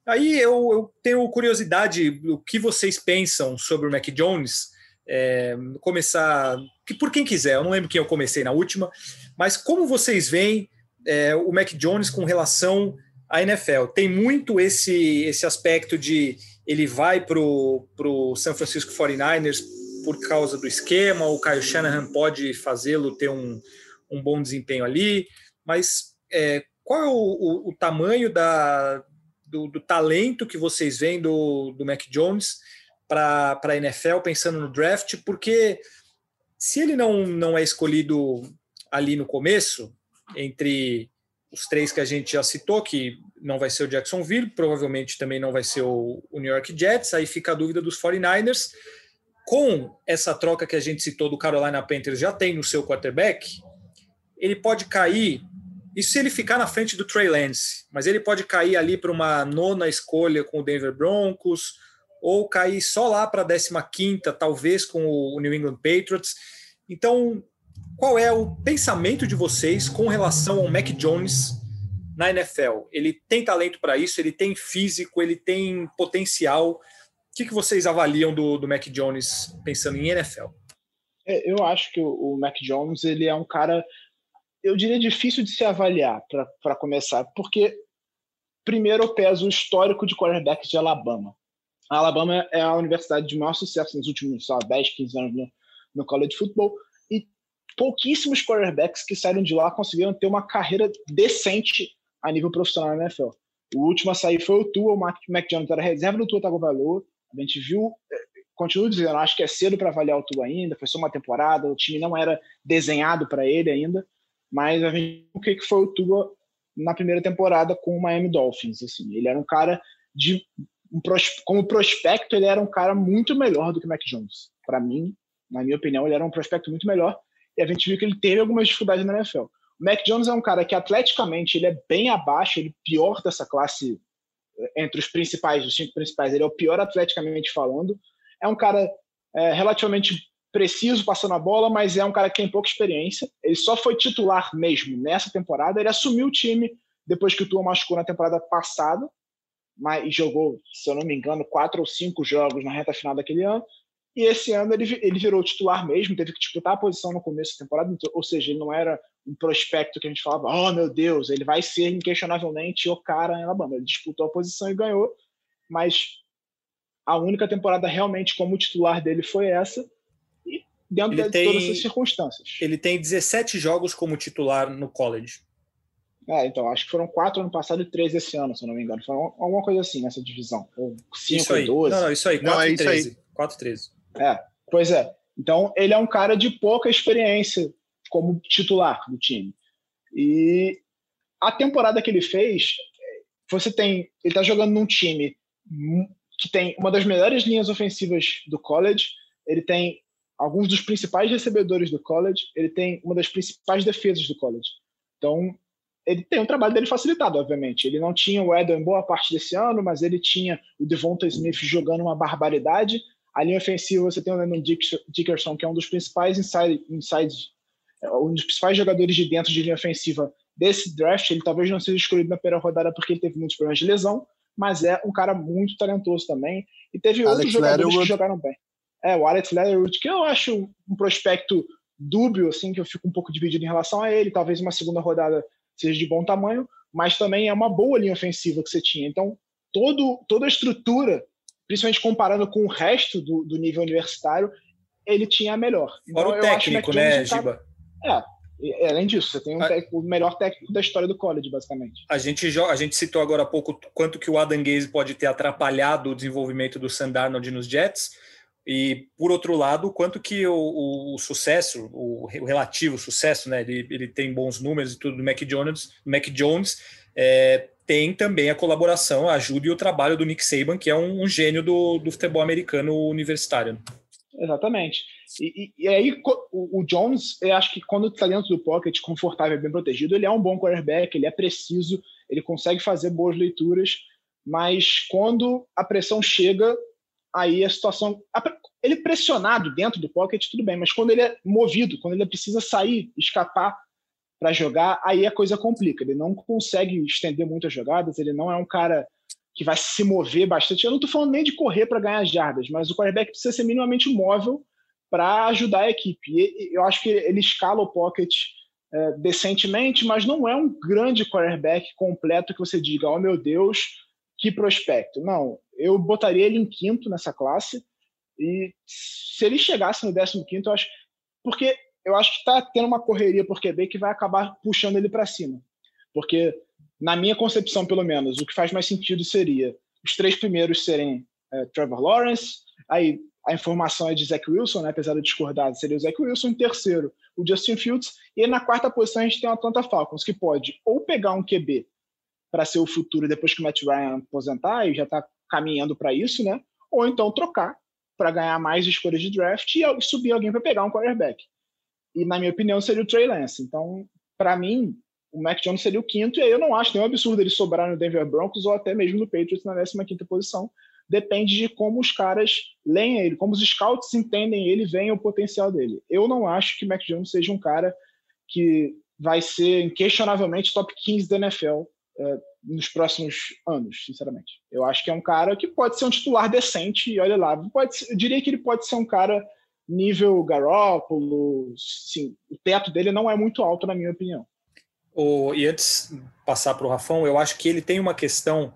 Aí eu, eu tenho curiosidade, o que vocês pensam sobre o Mac Jones? é, começar que por quem quiser, eu não lembro quem eu comecei na última, mas como vocês veem é, o Mac Jones com relação à NFL? Tem muito esse, esse aspecto de ele vai para o San Francisco 49ers por causa do esquema, o Kyle Shanahan pode fazê-lo ter um, um bom desempenho ali, mas é, qual é o, o, o tamanho da, do, do, talento que vocês veem do, do Mac Jones? para a NFL pensando no draft, porque se ele não, não é escolhido ali no começo, entre os três que a gente já citou, que não vai ser o Jacksonville, provavelmente também não vai ser o, New York Jets, aí fica a dúvida dos 49ers. Com essa troca que a gente citou do Carolina Panthers já tem no seu quarterback, ele pode cair, isso se ele ficar na frente do Trey Lance, mas ele pode cair ali para uma nona escolha com o Denver Broncos, ou cair só lá para a 15, talvez com o New England Patriots. Então, qual é o pensamento de vocês com relação ao Mac Jones na NFL? Ele tem talento para isso, ele tem físico, ele tem potencial. O que, que vocês avaliam do, do Mac Jones pensando em NFL? É, eu acho que o, Mac Jones ele é um cara, eu diria, difícil de se avaliar para começar, porque primeiro eu peso o histórico de quarterbacks de Alabama a Alabama é a universidade de maior sucesso nos últimos só 10, 15 anos no, no college football pouquíssimos quarterbacks que saíram de lá conseguiram ter uma carreira decente a nível profissional na NFL. O último a sair foi o Tua, o Mac, Jones era reserva do Tua Tagovailoa. A gente viu, é, continuo dizendo, acho que é cedo para avaliar o Tua ainda, foi só uma temporada, o time não era desenhado para ele ainda, mas a gente viu o que foi o Tua na primeira temporada com o Miami Dolphins. Assim, ele era um cara de um como prospecto, ele era um cara muito melhor do que o Mac Jones. Para mim, na minha opinião, ele era um prospecto muito melhor. E a gente viu que ele teve algumas dificuldades na NFL. O Mac Jones é um cara que atleticamente ele é bem abaixo, ele é pior dessa classe eh, entre os principais, os cinco principais. Ele é o pior atleticamente falando. É um cara é, relativamente preciso passando a bola, mas é um cara que tem pouca experiência. Ele só foi titular mesmo nessa temporada. Ele assumiu o time depois que o Tua machucou na temporada passada mas jogou, se eu não me engano, quatro ou cinco jogos na reta final daquele ano. E esse ano ele, ele virou titular mesmo, teve que disputar a posição no começo da temporada, então, ou seja, ele não era um prospecto que a gente falava, oh meu Deus, ele vai ser inquestionavelmente o cara em Alabama. Ele disputou a posição e ganhou, mas a única temporada realmente como titular dele foi essa, e dentro ele de tem, todas essas circunstâncias. Ele tem 17 jogos como titular no college. É, então, acho que foram quatro ano passado e três esse ano, se eu não me engano. Foi alguma coisa assim nessa divisão. Ou cinco isso aí. 12. Não, não, isso aí, 4 não, é e 13. 4 13. É, pois é. Então, ele é um cara de pouca experiência como titular do time. E a temporada que ele fez, você tem. Ele está jogando num time que tem uma das melhores linhas ofensivas do college, ele tem alguns dos principais recebedores do college, ele tem uma das principais defesas do college. Então, ele tem o trabalho dele facilitado, obviamente. Ele não tinha o Edel em boa parte desse ano, mas ele tinha o Devonta Smith jogando uma barbaridade. A linha ofensiva, você tem o Lennon Dickerson, que é um dos principais inside, inside, é, um dos principais jogadores de dentro de linha ofensiva desse draft. Ele talvez não seja escolhido na primeira rodada porque ele teve muitos problemas de lesão, mas é um cara muito talentoso também. E teve Alex outros jogadores Letterwood. que jogaram bem. É, o Alex Leatherwood, que eu acho um prospecto dúbio, assim, que eu fico um pouco dividido em relação a ele. Talvez uma segunda rodada seja de bom tamanho, mas também é uma boa linha ofensiva que você tinha. Então, todo, toda a estrutura, principalmente comparando com o resto do, do nível universitário, ele tinha a melhor. Então, Fora o técnico, né, Giba? Tá... É, além disso, você tem um técnico, o melhor técnico da história do college, basicamente. A gente, a gente citou agora há pouco quanto que o Adam Gaze pode ter atrapalhado o desenvolvimento do Sandarnold nos Jets. E, por outro lado, quanto que o, o sucesso, o, o, relativo sucesso, né? Ele, ele tem bons números e tudo do Mac Jones, Mac Jones é, tem também a colaboração, a ajuda e o trabalho do Nick Saban, que é um, um gênio do, do futebol americano universitário. Exatamente. E, e, e aí o, o, Jones, eu acho que quando está dentro do pocket, confortável bem protegido, ele é um bom quarterback, ele é preciso, ele consegue fazer boas leituras, mas quando a pressão chega, aí a situação. Ele pressionado dentro do pocket, tudo bem, mas quando ele é movido, quando ele precisa sair, escapar para jogar, aí a coisa complica. Ele não consegue estender muitas jogadas, ele não é um cara que vai se mover bastante. Eu não estou falando nem de correr para ganhar jardas, mas o quarterback precisa ser minimamente móvel para ajudar a equipe. E eu acho que ele escala o pocket é, decentemente, mas não é um grande quarterback completo que você diga, oh meu Deus, que prospecto. Não, eu botaria ele em quinto nessa classe e se ele chegasse no décimo quinto, eu acho... Porque eu acho que está tendo uma correria por QB que vai acabar puxando ele para cima. Porque, na minha concepção, pelo menos, o que faz mais sentido seria os três primeiros serem é, Trevor Lawrence, aí a informação é de Zach Wilson, né, apesar de discordar, seria o Zach Wilson. Em terceiro, o Justin Fields. E na quarta posição a gente tem o Atlanta Falcons, que pode ou pegar um QB para ser o futuro depois que o Matt Ryan aposentar, e já está caminhando para isso, né? Ou então trocar para ganhar mais escolhas de draft e subir alguém para pegar um quarterback. E na minha opinião seria o Trey Lance. Então, para mim, o Mac Jones seria o quinto, e aí eu não acho nenhum absurdo ele sobrar no Denver Broncos ou até mesmo no Patriots na 15 quinta posição, depende de como os caras leem ele, como os scouts entendem ele, veem o potencial dele. Eu não acho que Mac Jones seja um cara que vai ser inquestionavelmente top 15 da NFL é, nos próximos anos, sinceramente. Eu acho que é um cara que pode ser um titular decente, e olha lá, pode eu diria que ele pode ser um cara nível Garoppolo, sim, o teto dele não é muito alto, na minha opinião. Oh, e antes de passar para o Rafão, eu acho que ele tem uma questão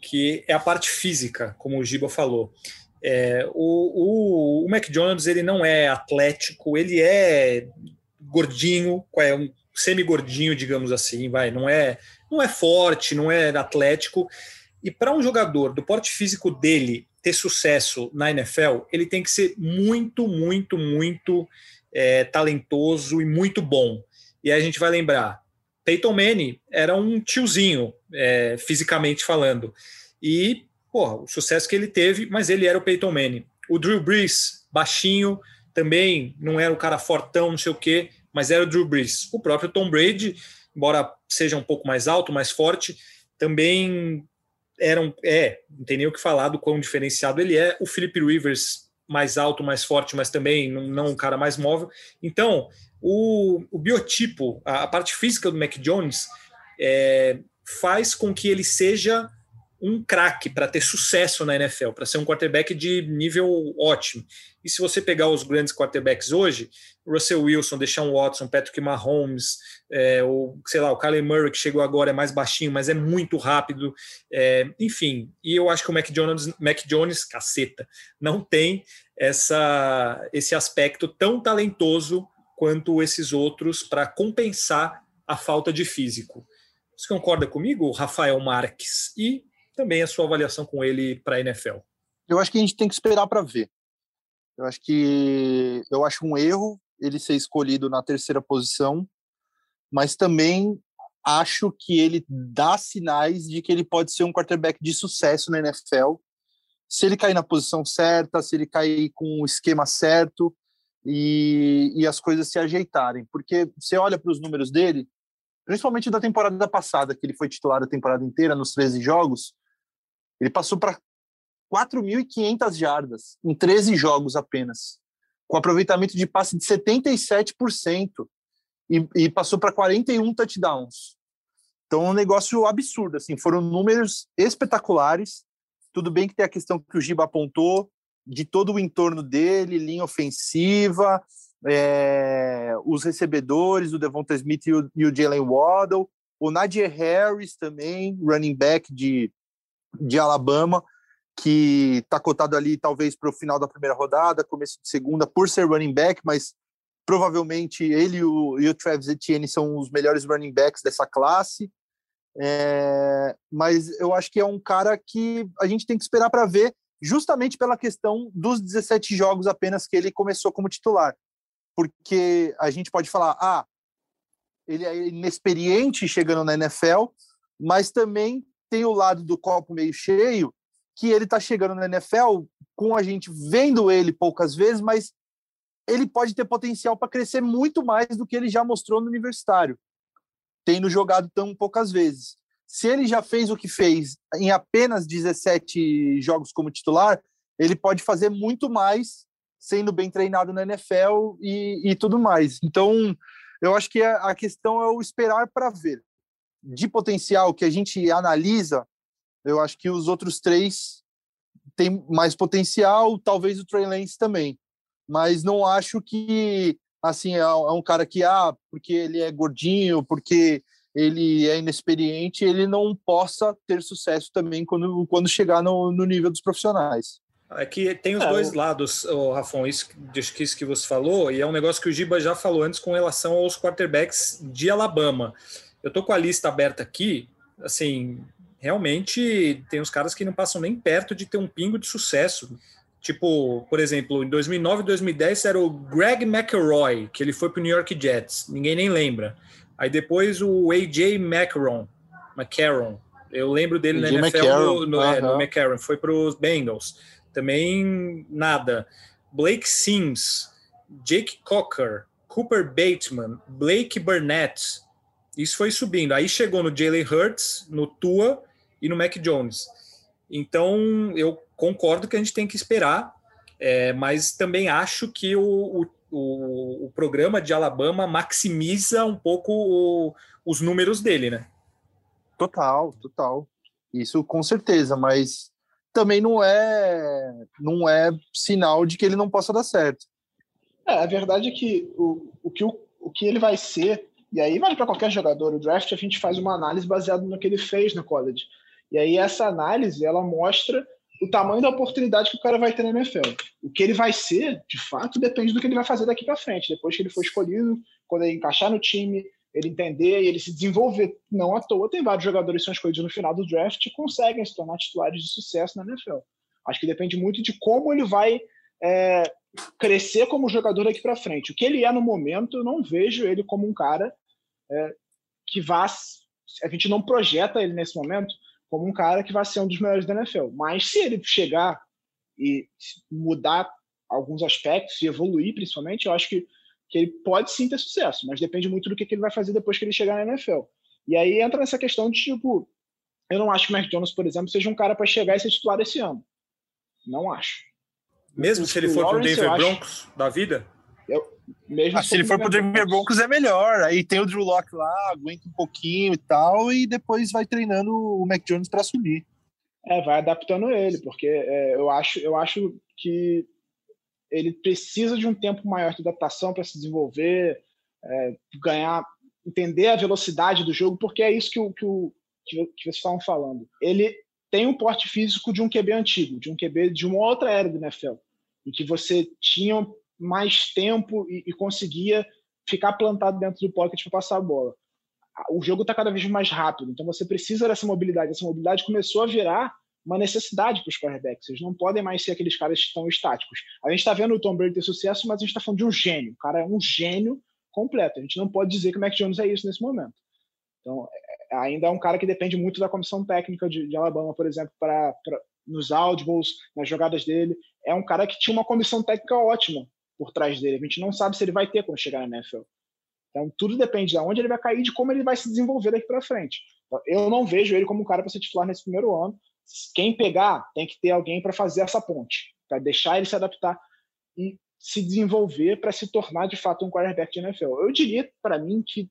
que é a parte física, como o Giba falou. É, o, o, o McDonald's ele não é atlético, ele é gordinho, é um semi-gordinho, digamos assim, vai, não é, não é forte, não é atlético. E para um jogador do porte físico dele ter sucesso na NFL, ele tem que ser muito, muito, muito é, talentoso e muito bom. E aí a gente vai lembrar, Peyton Manning era um tiozinho, é, fisicamente falando. E, porra, o sucesso que ele teve, mas ele era o Peyton Manning. O Drew Brees, baixinho, também não era o cara fortão, não sei o quê, mas era o Drew Brees. O próprio Tom Brady, embora seja um pouco mais alto, mais forte, também era um, é, não tem nem o que falar do quão diferenciado ele é. O Philip Rivers, mais alto, mais forte, mas também não, não um cara mais móvel. Então, o, o biotipo, a, a, parte física do Mac Jones é, faz com que ele seja um craque para ter sucesso na NFL, para ser um quarterback de nível ótimo. E se você pegar os grandes quarterbacks hoje, Russell Wilson, Deshaun Watson, Patrick Mahomes, é, ou sei lá, o Kyler Murray que chegou agora é mais baixinho, mas é muito rápido, é, enfim. E eu acho que o Mac Jones, Mac Jones, caceta, não tem essa, esse aspecto tão talentoso quanto esses outros para compensar a falta de físico. Você concorda comigo, Rafael Marques? E também a sua avaliação com ele para a NFL? Eu acho que a gente tem que esperar para ver. Eu acho que eu acho um erro ele ser escolhido na terceira posição, mas também acho que ele dá sinais de que ele pode ser um quarterback de sucesso na NFL. Se ele cair na posição certa, se ele cair com o esquema certo e, e as coisas se ajeitarem. Porque você olha para os números dele, principalmente da temporada passada, que ele foi titular a temporada inteira, nos 13 jogos, ele passou para 4.500 jardas em 13 jogos apenas, com aproveitamento de passe de 77% e, e passou para 41 touchdowns. Então, um negócio absurdo. Assim, foram números espetaculares. Tudo bem que tem a questão que o Giba apontou de todo o entorno dele, linha ofensiva, é, os recebedores, o Devonta Smith e o, o Jalen Waddle, o Nadir Harris também, running back de, de Alabama, que está cotado ali talvez para o final da primeira rodada, começo de segunda, por ser running back, mas Provavelmente ele e o, e o Travis Etienne são os melhores running backs dessa classe. É, mas eu acho que é um cara que a gente tem que esperar para ver, justamente pela questão dos 17 jogos apenas que ele começou como titular. Porque a gente pode falar, ah, ele é inexperiente chegando na NFL, mas também tem o lado do copo meio cheio, que ele está chegando na NFL com a gente vendo ele poucas vezes, mas ele pode ter potencial para crescer muito mais do que ele já mostrou no universitário, tendo jogado tão poucas vezes. Se ele já fez o que fez em apenas 17 jogos como titular, ele pode fazer muito mais sendo bem treinado na NFL e, e tudo mais. Então, eu acho que a questão é o esperar para ver. De potencial que a gente analisa, eu acho que os outros três têm mais potencial, talvez o Trey Lance também mas não acho que assim é, é um cara que ah, porque ele é gordinho, porque ele é inexperiente, ele não possa ter sucesso também quando, quando chegar no, no nível dos profissionais. É que tem os é, dois lados, oh, Rafon, isso, isso que você falou, e é um negócio que o Giba já falou antes com relação aos quarterbacks de Alabama. Eu tô com a lista aberta aqui, assim, realmente tem os caras que não passam nem perto de ter um pingo de sucesso. Tipo, por exemplo, em 2009 e 2010 era o Greg McElroy, que ele foi para o New York Jets, ninguém nem lembra. Aí depois o AJ McCarron, McCarron, eu lembro dele na NFL no, no, é, no McCarron, foi para os Bengals. Também nada. Blake Sims, Jake Cocker, Cooper Bateman, Blake Burnett. Isso foi subindo. Aí chegou no Jalen Hurts, no Tua e no Mac Jones. Então, eu concordo que a gente tem que esperar, é, mas também acho que o, o, o, programa de Alabama maximiza um pouco o, os números dele, né? Total, total. Isso com certeza, mas também não é não é sinal de que ele não possa dar certo. É, a verdade é que o, o, que, o, o que ele vai ser, e aí vale para qualquer jogador, o draft a gente faz uma análise baseada no que ele fez no college. E aí essa análise, ela mostra o tamanho da oportunidade que o cara vai ter na NFL. O que ele vai ser, de fato, depende do que ele vai fazer daqui para frente. Depois que ele for escolhido, quando ele encaixar no time, ele entender e ele se desenvolver. Não à toa, tem vários jogadores que são escolhidos no final do draft e conseguem se tornar titulares de sucesso na NFL. Acho que depende muito de como ele vai é, crescer como jogador daqui para frente. O que ele é no momento, eu não vejo ele como um cara é, que vá. A gente não projeta ele nesse momento como um cara que vai ser um dos melhores da NFL. Mas se ele chegar e mudar alguns aspectos e evoluir, principalmente, eu acho que, que ele pode sim ter sucesso, mas depende muito do que, que ele vai fazer depois que ele chegar na NFL. E aí entra nessa questão de tipo, eu não acho que o Mac Jones, por exemplo, seja um cara para chegar e ser titular esse ano. Não acho. Mesmo se ele for para o Denver Broncos acho... da vida? Mesmo ah, se ele for pro Broncos é melhor. Aí tem o Drew Locke lá, aguenta um pouquinho e tal, e depois vai treinando o Mac Jones para subir. É, vai adaptando ele, porque é, eu, acho, eu acho que ele precisa de um tempo maior de adaptação para se desenvolver, é, ganhar, entender a velocidade do jogo, porque é isso que, o, que, o, que, que vocês estavam falando. Ele tem um porte físico de um QB antigo, de um QB de uma outra era do NFL, em que você tinha mais tempo e, e conseguia ficar plantado dentro do pocket para passar a bola. O jogo está cada vez mais rápido, então você precisa dessa mobilidade. Essa mobilidade começou a virar uma necessidade para os quarterbacks. Eles não podem mais ser aqueles caras que estão estáticos. A gente está vendo o Tom Brady ter sucesso, mas a gente está falando de um gênio. O cara é um gênio completo. A gente não pode dizer que o Mac Jones é isso nesse momento. Então, é, ainda é um cara que depende muito da comissão técnica de, de Alabama, por exemplo, para nos audibles, nas jogadas dele. É um cara que tinha uma comissão técnica ótima por trás dele. A gente não sabe se ele vai ter quando chegar na NFL. Então, tudo depende de onde ele vai cair de como ele vai se desenvolver daqui para frente. Então, eu não vejo ele como um cara para ser titular nesse primeiro ano. Quem pegar tem que ter alguém para fazer essa ponte, para deixar ele se adaptar e se desenvolver para se tornar de fato um quarterback de NFL. Eu diria para mim que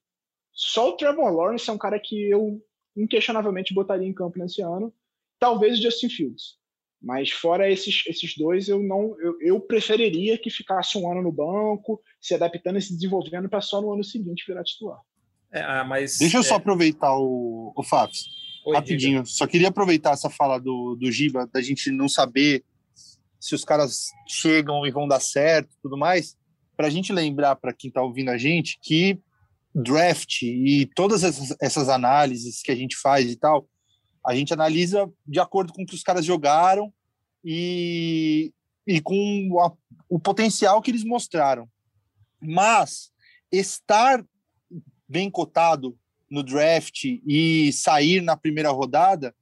só o Trevor Lawrence é um cara que eu inquestionavelmente botaria em campo nesse ano. Talvez o Justin Fields. Mas fora esses, esses dois, eu não eu, eu preferiria que ficasse um ano no banco, se adaptando e se desenvolvendo para só no ano seguinte virar titular. É, ah, mas, Deixa eu só é aproveitar o, o Fábio. Rapidinho. Diga. Só queria aproveitar essa fala do, do Giba, da gente não saber se os caras chegam e vão dar certo tudo mais, para a gente lembrar para quem está ouvindo a gente que draft e todas essas, essas análises que a gente faz e tal, a gente analisa de acordo com o que os caras jogaram e, e com a, o potencial que eles mostraram. Mas estar bem cotado no draft e sair na primeira rodada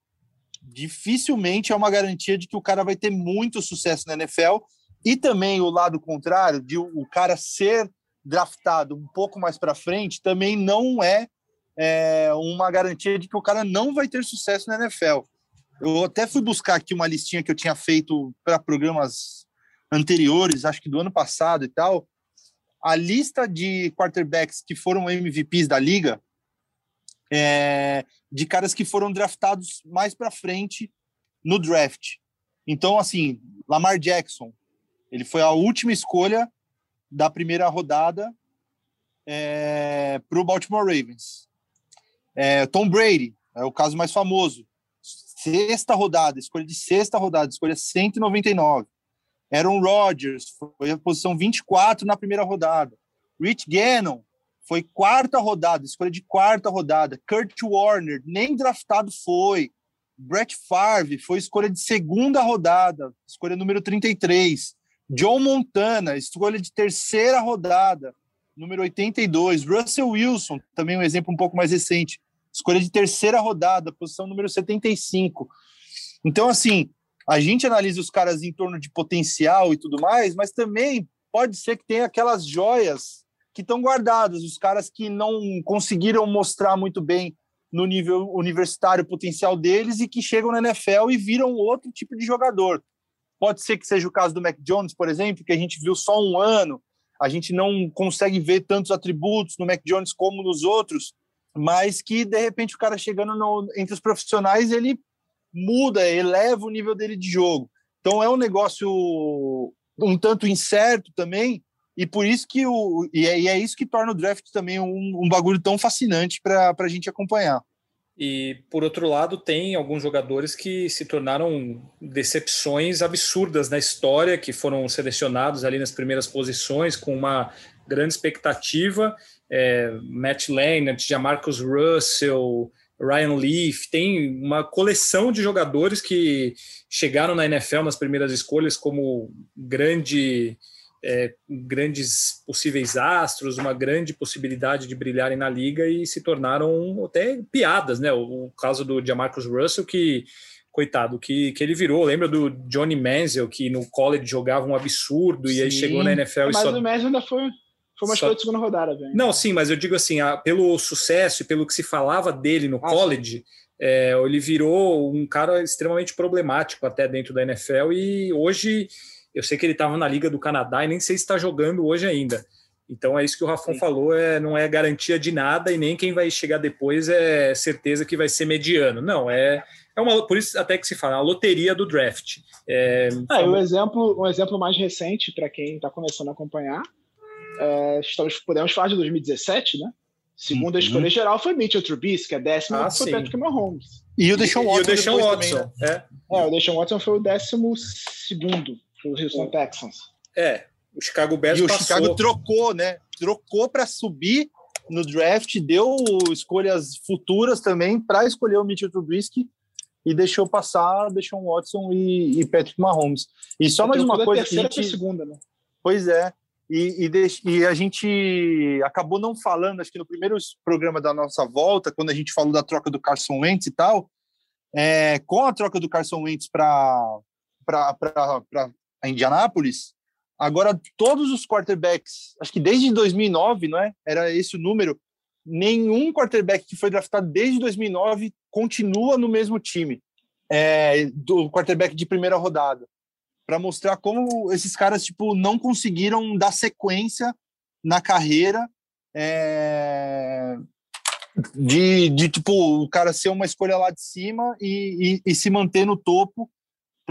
dificilmente é uma garantia de que o cara vai ter muito sucesso na NFL e também o lado contrário de o cara ser draftado um pouco mais para frente também não é, é, uma garantia de que o cara não vai ter sucesso na NFL. Eu até fui buscar aqui uma listinha que eu tinha feito para programas anteriores, acho que do ano passado e tal. A lista de quarterbacks que foram MVPs da liga, é, de caras que foram draftados mais para frente no draft. Então, assim, Lamar Jackson, ele foi a última escolha da primeira rodada é, para o Baltimore Ravens. É, Tom Brady é o caso mais famoso. Sexta rodada, escolha de sexta rodada, escolha 199. Aaron Rodgers foi a posição 24 na primeira rodada. Rich Gannon foi quarta rodada, escolha de quarta rodada. Kurt Warner, nem draftado foi. Brett Favre foi escolha de segunda rodada, escolha número 33. John Montana, escolha de terceira rodada, número 82. Russell Wilson, também um exemplo um pouco mais recente, escolha de terceira rodada, posição número 75. Então, assim, a gente analisa os caras em torno de potencial e tudo mais, mas também pode ser que tenha aquelas joias que estão guardadas, os caras que não conseguiram mostrar muito bem no nível universitário o potencial deles e que chegam na NFL e viram outro tipo de jogador. Pode ser que seja o caso do Mac Jones, por exemplo, que a gente viu só um ano, a gente não consegue ver tantos atributos no Mac Jones como nos outros, mas que de repente o cara chegando no, entre os profissionais ele muda, eleva o nível dele de jogo. Então é um negócio um tanto incerto também, e por isso que o. E é, e é isso que torna o draft também um, um bagulho tão fascinante para a gente acompanhar. E, por outro lado, tem alguns jogadores que se tornaram decepções absurdas na história, que foram selecionados ali nas primeiras posições com uma grande expectativa. É, Matt Leinart, Jamarcus Russell, Ryan Leaf, tem uma coleção de jogadores que chegaram na NFL nas primeiras escolhas como grande é, grandes possíveis astros, uma grande possibilidade de brilharem na liga e se tornaram até piadas, né? O, o caso do Jamarcus Russell, que, coitado, que, que ele virou. Lembra do Johnny Manziel, que no college jogava um absurdo sim, e aí chegou na NFL mas e só... o Manziel ainda foi... Foi uma escolha de segunda rodada, velho. Não, sim, mas eu digo assim, a, pelo sucesso e pelo que se falava dele no ah, college, é, ele virou um cara extremamente problemático até dentro da NFL e hoje eu sei que ele estava na Liga do Canadá e nem sei se está jogando hoje ainda. Então é isso que o Rafon Sim. falou, é, não é garantia de nada e nem quem vai chegar depois é certeza que vai ser mediano. Não, é, é uma por isso até que se fala, a loteria do draft. É, ah, um exemplo, um exemplo mais recente para quem está começando a acompanhar, é, estamos, podemos falar de 2017, né? Segunda uhum. escolha geral foi Mitchell Trubisky, que é décimo ah, foi Patrick Mahomes. E o Deshaun Watson. E o Deshaun Watson. Também, né? é. é, o Deshaun Watson foi o décimo segundo o Houston Texans. É, o Chicago Bears E o passou. Chicago trocou, né? Trocou para subir no draft, deu escolhas futuras também para escolher o Mitchell Trubisky e deixou passar deixou Watson e, e Patrick Mahomes. E só mais uma coisa que a gente... segunda, né? Pois é. E, e, e, a gente acabou não falando, acho que no primeiro programa da nossa volta, quando a gente falou da troca do Carson Wentz e tal, é, com a troca do Carson Wentz para Indianápolis, agora todos os quarterbacks, acho que desde 2009, não é? Era esse o número, nenhum quarterback que foi draftado desde 2009 continua no mesmo time é, do quarterback de primeira rodada para mostrar como esses caras tipo não conseguiram dar sequência na carreira é, de, de tipo o cara ser uma escolha lá de cima e, e, e se manter no topo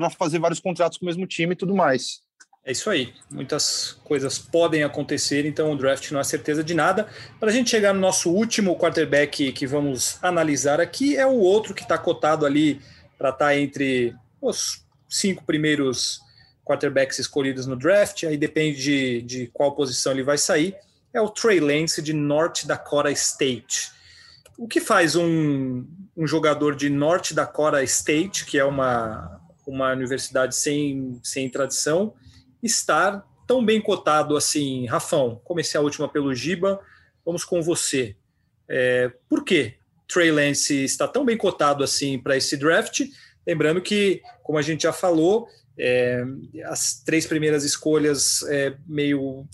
para fazer vários contratos com o mesmo time e tudo mais. É isso aí. Muitas coisas podem acontecer, então o draft não é certeza de nada. Para a gente chegar no nosso último quarterback que vamos analisar aqui, é o outro que está cotado ali para estar tá entre os cinco primeiros quarterbacks escolhidos no draft. Aí depende de, de qual posição ele vai sair. É o Trey Lance de North Dakota State. O que faz um, um jogador de North Dakota State, que é uma, uma universidade sem, sem tradição, estar tão bem cotado assim. Rafão, comecei a última pelo Giba, vamos com você. É, por que Trey Lance está tão bem cotado assim para esse draft? Lembrando que, como a gente já falou, é, as três primeiras escolhas é meio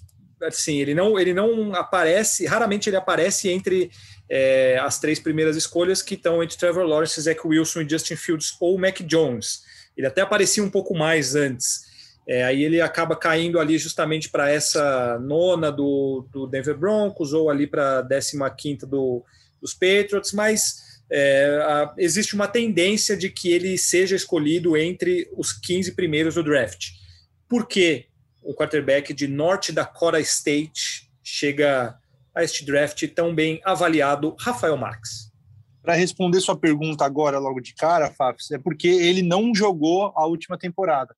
assim, ele não, ele não aparece, raramente ele aparece entre é, as três primeiras escolhas que estão entre Trevor Lawrence, Zach Wilson e Justin Fields ou Mac Jones. Ele até aparecia um pouco mais antes. É, aí ele acaba caindo ali justamente para essa nona do, do Denver Broncos ou ali para a décima quinta do, dos Patriots, mas é, a, existe uma tendência de que ele seja escolhido entre os 15 primeiros do draft. Por que o quarterback de North Dakota State chega a este draft tão bem avaliado, Rafael Marques? Para responder sua pergunta agora, logo de cara, Fábio, é porque ele não jogou a última temporada.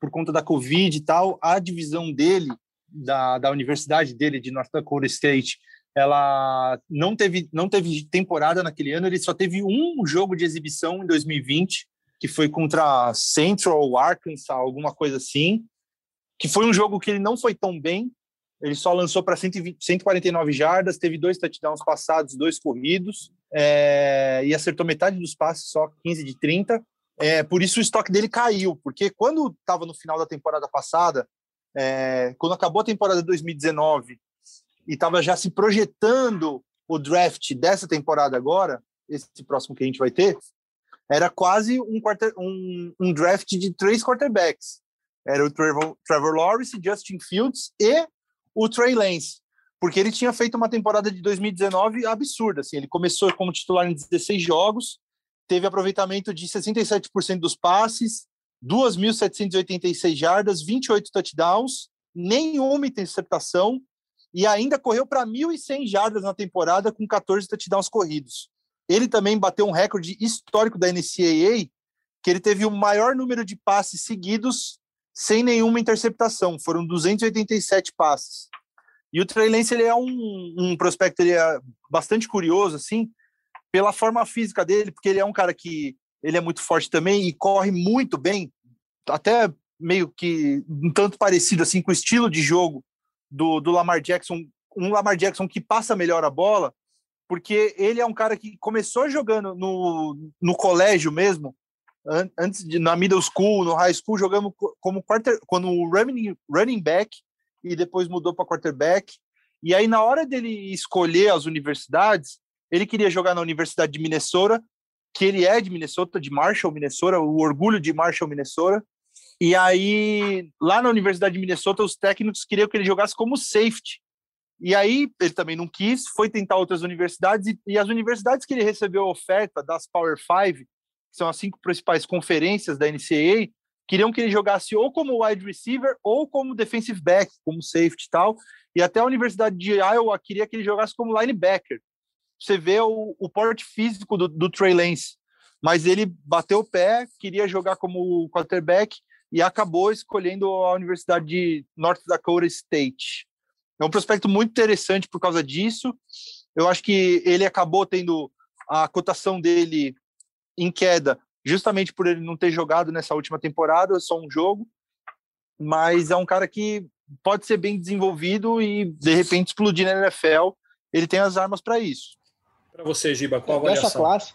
Por conta da Covid e tal, a divisão dele, da, da universidade dele, de North Dakota State, ela não teve, não teve temporada naquele ano, ele só teve um jogo de exibição em 2020, que foi contra Central Arkansas, alguma coisa assim, que foi um jogo que ele não foi tão bem, ele só lançou para 149 jardas, teve dois touchdowns passados, dois corridos, é, e acertou metade dos passes, só 15 de 30. É, por isso o estoque dele caiu, porque quando estava no final da temporada passada, é, quando acabou a temporada de 2019 e estava já se projetando o draft dessa temporada agora, esse próximo que a gente vai ter, era quase um, quarter, um, um draft de três quarterbacks. Era o Trevor, Trevor Lawrence, Justin Fields e o Trey Lance, porque ele tinha feito uma temporada de 2019 absurda. Assim, ele começou como titular em 16 jogos, teve aproveitamento de 67% dos passes, 2.786 jardas, 28 touchdowns, nenhuma interceptação e ainda correu para 1.100 jardas na temporada com 14 touchdowns corridos. Ele também bateu um recorde histórico da NCAA, que ele teve o maior número de passes seguidos sem nenhuma interceptação. Foram 287 passes. E o Trey Lance ele é um, um prospecto ele é bastante curioso, assim, pela forma física dele, porque ele é um cara que ele é muito forte também e corre muito bem, até meio que um tanto parecido assim com o estilo de jogo do, do Lamar Jackson, um Lamar Jackson que passa melhor a bola, porque ele é um cara que começou jogando no, no colégio mesmo, antes de na middle school, no high school, jogando como quarter, quando running, running back e depois mudou para quarterback. E aí na hora dele escolher as universidades, ele queria jogar na Universidade de Minnesota, que ele é de Minnesota, de Marshall, Minnesota, o orgulho de Marshall, Minnesota. E aí, lá na Universidade de Minnesota, os técnicos queriam que ele jogasse como safety. E aí, ele também não quis, foi tentar outras universidades, e, e as universidades que ele recebeu oferta das Power Five, que são as cinco principais conferências da NCAA, queriam que ele jogasse ou como wide receiver ou como defensive back, como safety e tal. E até a Universidade de Iowa queria que ele jogasse como linebacker você vê o, o porte físico do, do Trey Lance. Mas ele bateu o pé, queria jogar como quarterback e acabou escolhendo a Universidade de North Dakota State. É um prospecto muito interessante por causa disso. Eu acho que ele acabou tendo a cotação dele em queda, justamente por ele não ter jogado nessa última temporada, só um jogo. Mas é um cara que pode ser bem desenvolvido e de repente explodir na NFL. Ele tem as armas para isso. Para você, Giba, qual a avaliação? Dessa classe,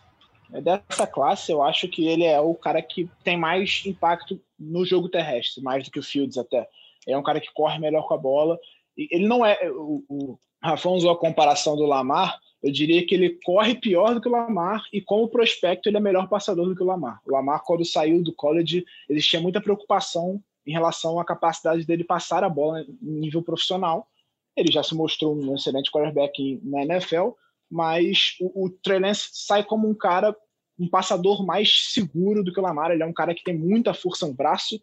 é dessa classe, eu acho que ele é o cara que tem mais impacto no jogo terrestre, mais do que o Fields até. É um cara que corre melhor com a bola. Ele não é. O, o Rafão usou a comparação do Lamar. Eu diria que ele corre pior do que o Lamar e, como prospecto, ele é melhor passador do que o Lamar. O Lamar, quando saiu do college, existia muita preocupação em relação à capacidade dele passar a bola em nível profissional. Ele já se mostrou um excelente quarterback na NFL, mas o, o Trey Lance sai como um cara, um passador mais seguro do que o Lamar. Ele é um cara que tem muita força no braço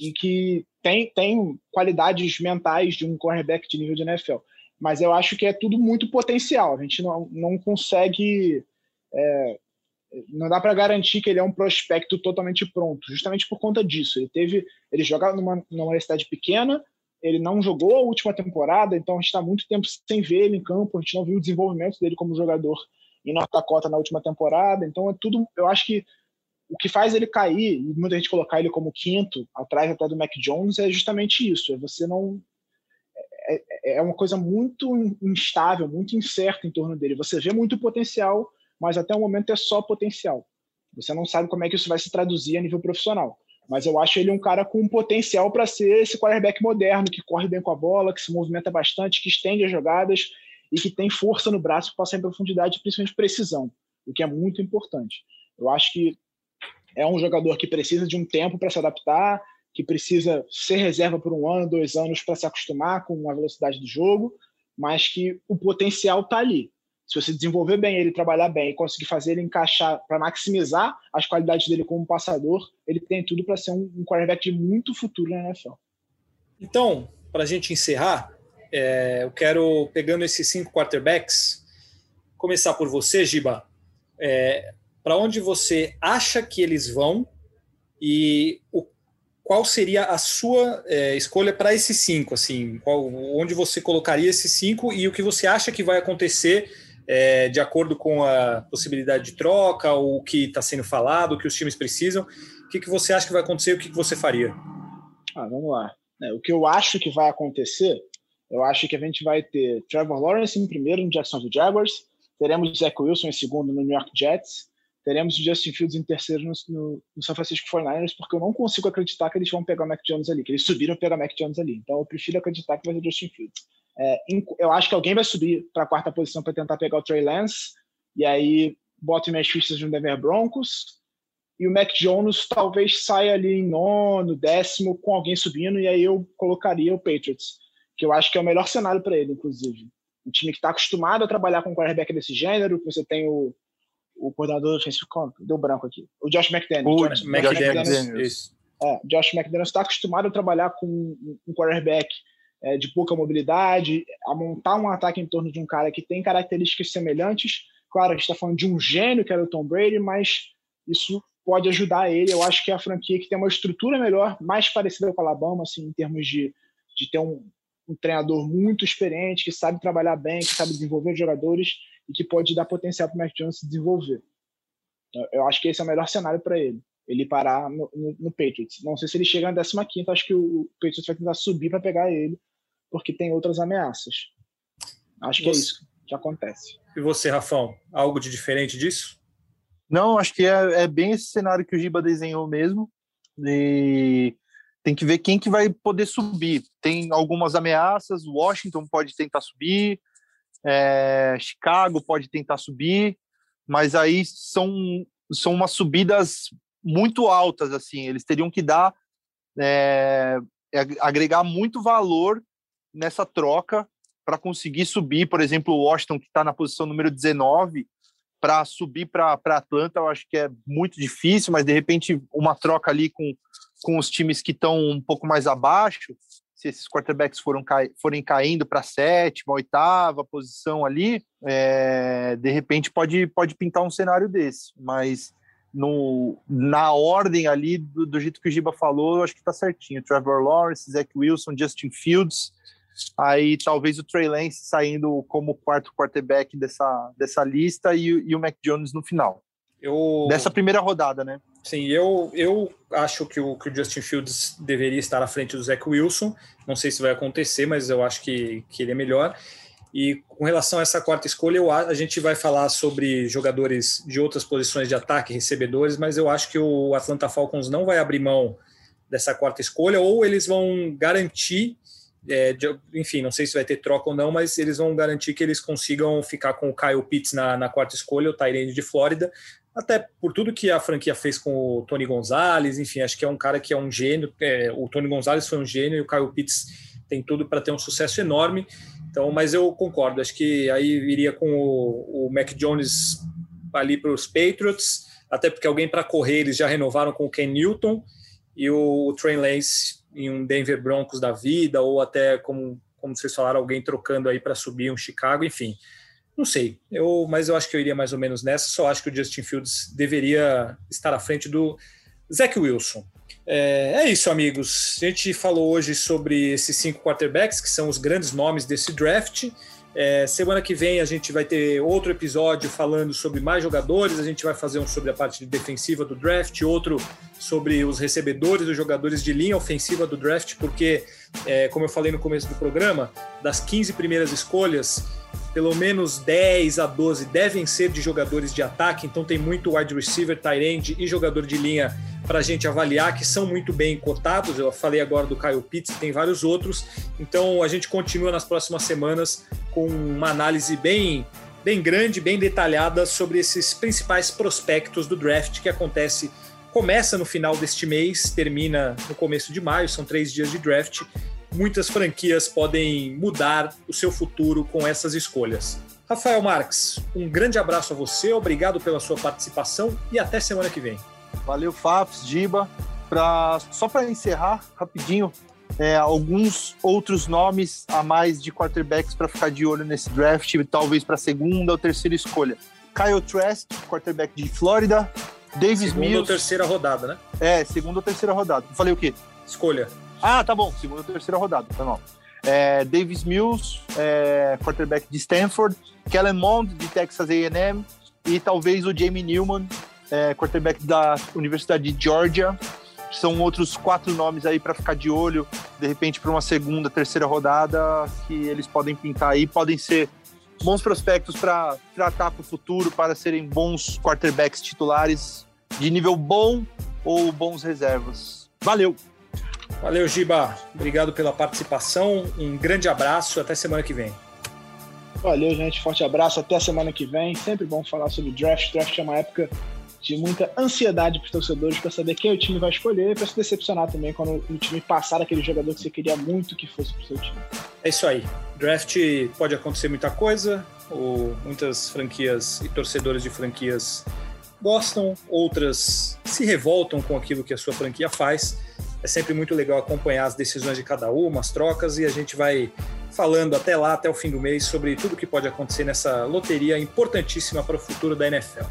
e que tem, tem qualidades mentais de um cornerback de nível de NFL. Mas eu acho que é tudo muito potencial. A gente não, não consegue. É, não dá para garantir que ele é um prospecto totalmente pronto, justamente por conta disso. Ele teve, ele joga numa, numa universidade pequena, ele não jogou a última temporada, então a gente está muito tempo sem ver ele em campo, a gente não viu o desenvolvimento dele como jogador em North Dakota na última temporada, então é tudo, eu acho que o que faz ele cair, e muita gente colocar ele como quinto, atrás até do Mac Jones, é justamente isso, é você não... É, é, é uma coisa muito instável, muito incerta em torno dele. Você vê muito potencial, mas até o momento é só potencial. Você não sabe como é que isso vai se traduzir a nível profissional. Mas eu acho ele um cara com potencial para ser esse quarterback moderno, que corre bem com a bola, que se movimenta bastante, que estende as jogadas e que tem força no braço para passar em profundidade, principalmente precisão, o que é muito importante. Eu acho que é um jogador que precisa de um tempo para se adaptar, que precisa ser reserva por um ano, dois anos para se acostumar com a velocidade do jogo, mas que o potencial está ali se você desenvolver bem ele, trabalhar bem e conseguir fazer ele encaixar para maximizar as qualidades dele como passador, ele tem tudo para ser um, um quarterback de muito futuro na NFL. Então, para a gente encerrar, é, eu quero, pegando esses cinco quarterbacks, começar por você, Giba. É, para onde você acha que eles vão e o, qual seria a sua é, escolha para esses cinco? Assim, qual, onde você colocaria esses cinco e o que você acha que vai acontecer é, de acordo com a possibilidade de troca, o que está sendo falado, o que os times precisam. O que, que você acha que vai acontecer e o que, que você faria? Ah, vamos lá. É, o que eu acho que vai acontecer, eu acho que a gente vai ter Trevor Lawrence em primeiro no Jacksonville Jaguars, teremos Zach Wilson em segundo no New York Jets, teremos o Justin Fields em terceiro no, no, no San Francisco 49ers, porque eu não consigo acreditar que eles vão pegar o Mac Jones ali, que eles subiram pegar o Mac Jones ali. Então eu prefiro acreditar que vai ser o Justin Fields. É, eu acho que alguém vai subir para a quarta posição para tentar pegar o Trey Lance, e aí bota o fichas no Denver Broncos, e o Mac Jones talvez saia ali em nono, décimo, com alguém subindo, e aí eu colocaria o Patriots, que eu acho que é o melhor cenário para ele, inclusive. Um time que está acostumado a trabalhar com um quarterback desse gênero, que você tem o, o coordenador defensivo, deu branco aqui, o Josh McDaniels. O Josh, McDaniels, McDaniels. É, Josh McDaniels está acostumado a trabalhar com um quarterback é, de pouca mobilidade, a montar um ataque em torno de um cara que tem características semelhantes. Claro, a gente está falando de um gênio que era o Tom Brady, mas isso pode ajudar ele. Eu acho que é a franquia que tem uma estrutura melhor, mais parecida com a Alabama, assim, em termos de, de ter um, um treinador muito experiente, que sabe trabalhar bem, que sabe desenvolver jogadores e que pode dar potencial para o Mac Jones se desenvolver. Eu acho que esse é o melhor cenário para ele. Ele parar no, no, no, Patriots. Não sei se ele chega na 15, acho que o Patriots vai tentar subir para pegar ele porque tem outras ameaças. Acho que é você... é isso que acontece. E você, Rafão, algo de diferente disso? Não, acho que é, é bem esse cenário que o Giba desenhou mesmo. E tem que ver quem que vai poder subir. Tem algumas ameaças, Washington pode tentar subir, é, Chicago pode tentar subir, mas aí são, são umas subidas muito altas, assim, eles teriam que dar, é, agregar muito valor nessa troca para conseguir subir, por exemplo, o Washington, que está na posição número 19, para subir para Atlanta, eu acho que é muito difícil, mas de repente uma troca ali com, com os times que estão um pouco mais abaixo, se esses quarterbacks foram forem caindo para a sétima, oitava posição ali, é, de repente pode, pode pintar um cenário desse, mas no, na ordem ali, do, do jeito que o Giba falou, eu acho que está certinho. Trevor Lawrence, Zach Wilson, Justin Fields, Aí talvez o Trey Lance saindo como quarto quarterback dessa, dessa lista e, e o Mac Jones no final. Eu... Dessa primeira rodada, né? Sim, eu, eu acho que o, que o Justin Fields deveria estar à frente do Zach Wilson. Não sei se vai acontecer, mas eu acho que, que ele é melhor. E com relação a essa quarta escolha, eu, a gente vai falar sobre jogadores de outras posições de ataque, recebedores, mas eu acho que o Atlanta Falcons não vai abrir mão dessa quarta escolha, ou eles vão garantir, é, de, enfim, não sei se vai ter troca ou não, mas eles vão garantir que eles consigam ficar com o Kyle Pitts na, na quarta escolha, o Tyrande de Flórida, até por tudo que a franquia fez com o Tony Gonzalez, enfim, acho que é um cara que é um gênio, é, o Tony Gonzalez foi um gênio e o Kyle Pitts tem tudo para ter um sucesso enorme, então, mas eu concordo, acho que aí iria com o, o Mac Jones ali para os Patriots, até porque alguém para correr eles já renovaram com o Ken Newton, e o Trey Lance em um Denver Broncos da vida, ou até, como, como vocês falaram, alguém trocando aí para subir um Chicago, enfim. Não sei, eu, mas eu acho que eu iria mais ou menos nessa. Só acho que o Justin Fields deveria estar à frente do Zach Wilson. É, é, isso, amigos. A gente falou hoje sobre esses cinco quarterbacks, que são os grandes nomes desse draft. É, semana que vem a gente vai ter outro episódio falando sobre mais jogadores. A gente vai fazer um sobre a parte defensiva do draft, outro sobre os recebedores, os jogadores de linha ofensiva do draft, porque, é, como eu falei no começo do programa, das 15 primeiras escolhas, pelo menos 10 a 12 devem ser de jogadores de ataque, então tem muito wide receiver, tight end e jogador de linha para a gente avaliar, que são muito bem cotados. Eu falei agora do Kyle Pitts, tem vários outros. Então a gente continua nas próximas semanas com uma análise bem, bem grande, bem detalhada sobre esses principais prospectos do draft que acontece. Começa no final deste mês, termina no começo de maio, são três dias de draft. Muitas franquias podem mudar o seu futuro com essas escolhas. Rafael Marques, um grande abraço a você, obrigado pela sua participação e até semana que vem. Valeu, Fafs, Giba. Pra, só para encerrar rapidinho, é, alguns outros nomes a mais de quarterbacks para ficar de olho nesse draft, talvez para segunda ou terceira escolha. Kyle Trask, quarterback de Flórida. Davis segunda Mills. Segunda ou terceira rodada, né? É, segunda ou terceira rodada. Falei o quê? Escolha. Ah, tá bom. Segunda terceira rodada, tá bom. É, Davis Mills, é, quarterback de Stanford. Kellen Mond, de Texas A&M. E talvez o Jamie Newman, é, quarterback da Universidade de Georgia. São outros quatro nomes aí para ficar de olho, de repente, para uma segunda, terceira rodada, que eles podem pintar aí, podem ser bons prospectos para tratar para o futuro, para serem bons quarterbacks titulares de nível bom ou bons reservas. Valeu! Valeu, Giba. Obrigado pela participação. Um grande abraço. Até semana que vem. Valeu, gente. Forte abraço. Até semana que vem. Sempre bom falar sobre draft. Draft é uma época de muita ansiedade para os torcedores para saber quem o time vai escolher e para se decepcionar também quando o time passar aquele jogador que você queria muito que fosse para o seu time. É isso aí. Draft pode acontecer muita coisa, ou muitas franquias e torcedores de franquias gostam, outras se revoltam com aquilo que a sua franquia faz. É sempre muito legal acompanhar as decisões de cada uma, as trocas, e a gente vai falando até lá, até o fim do mês, sobre tudo que pode acontecer nessa loteria importantíssima para o futuro da NFL.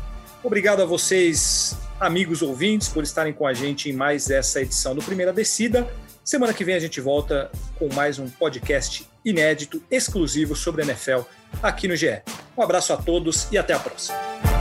Obrigado a vocês, amigos ouvintes, por estarem com a gente em mais essa edição do Primeira Descida. Semana que vem a gente volta com mais um podcast inédito, exclusivo sobre a NFL aqui no GE. Um abraço a todos e até a próxima.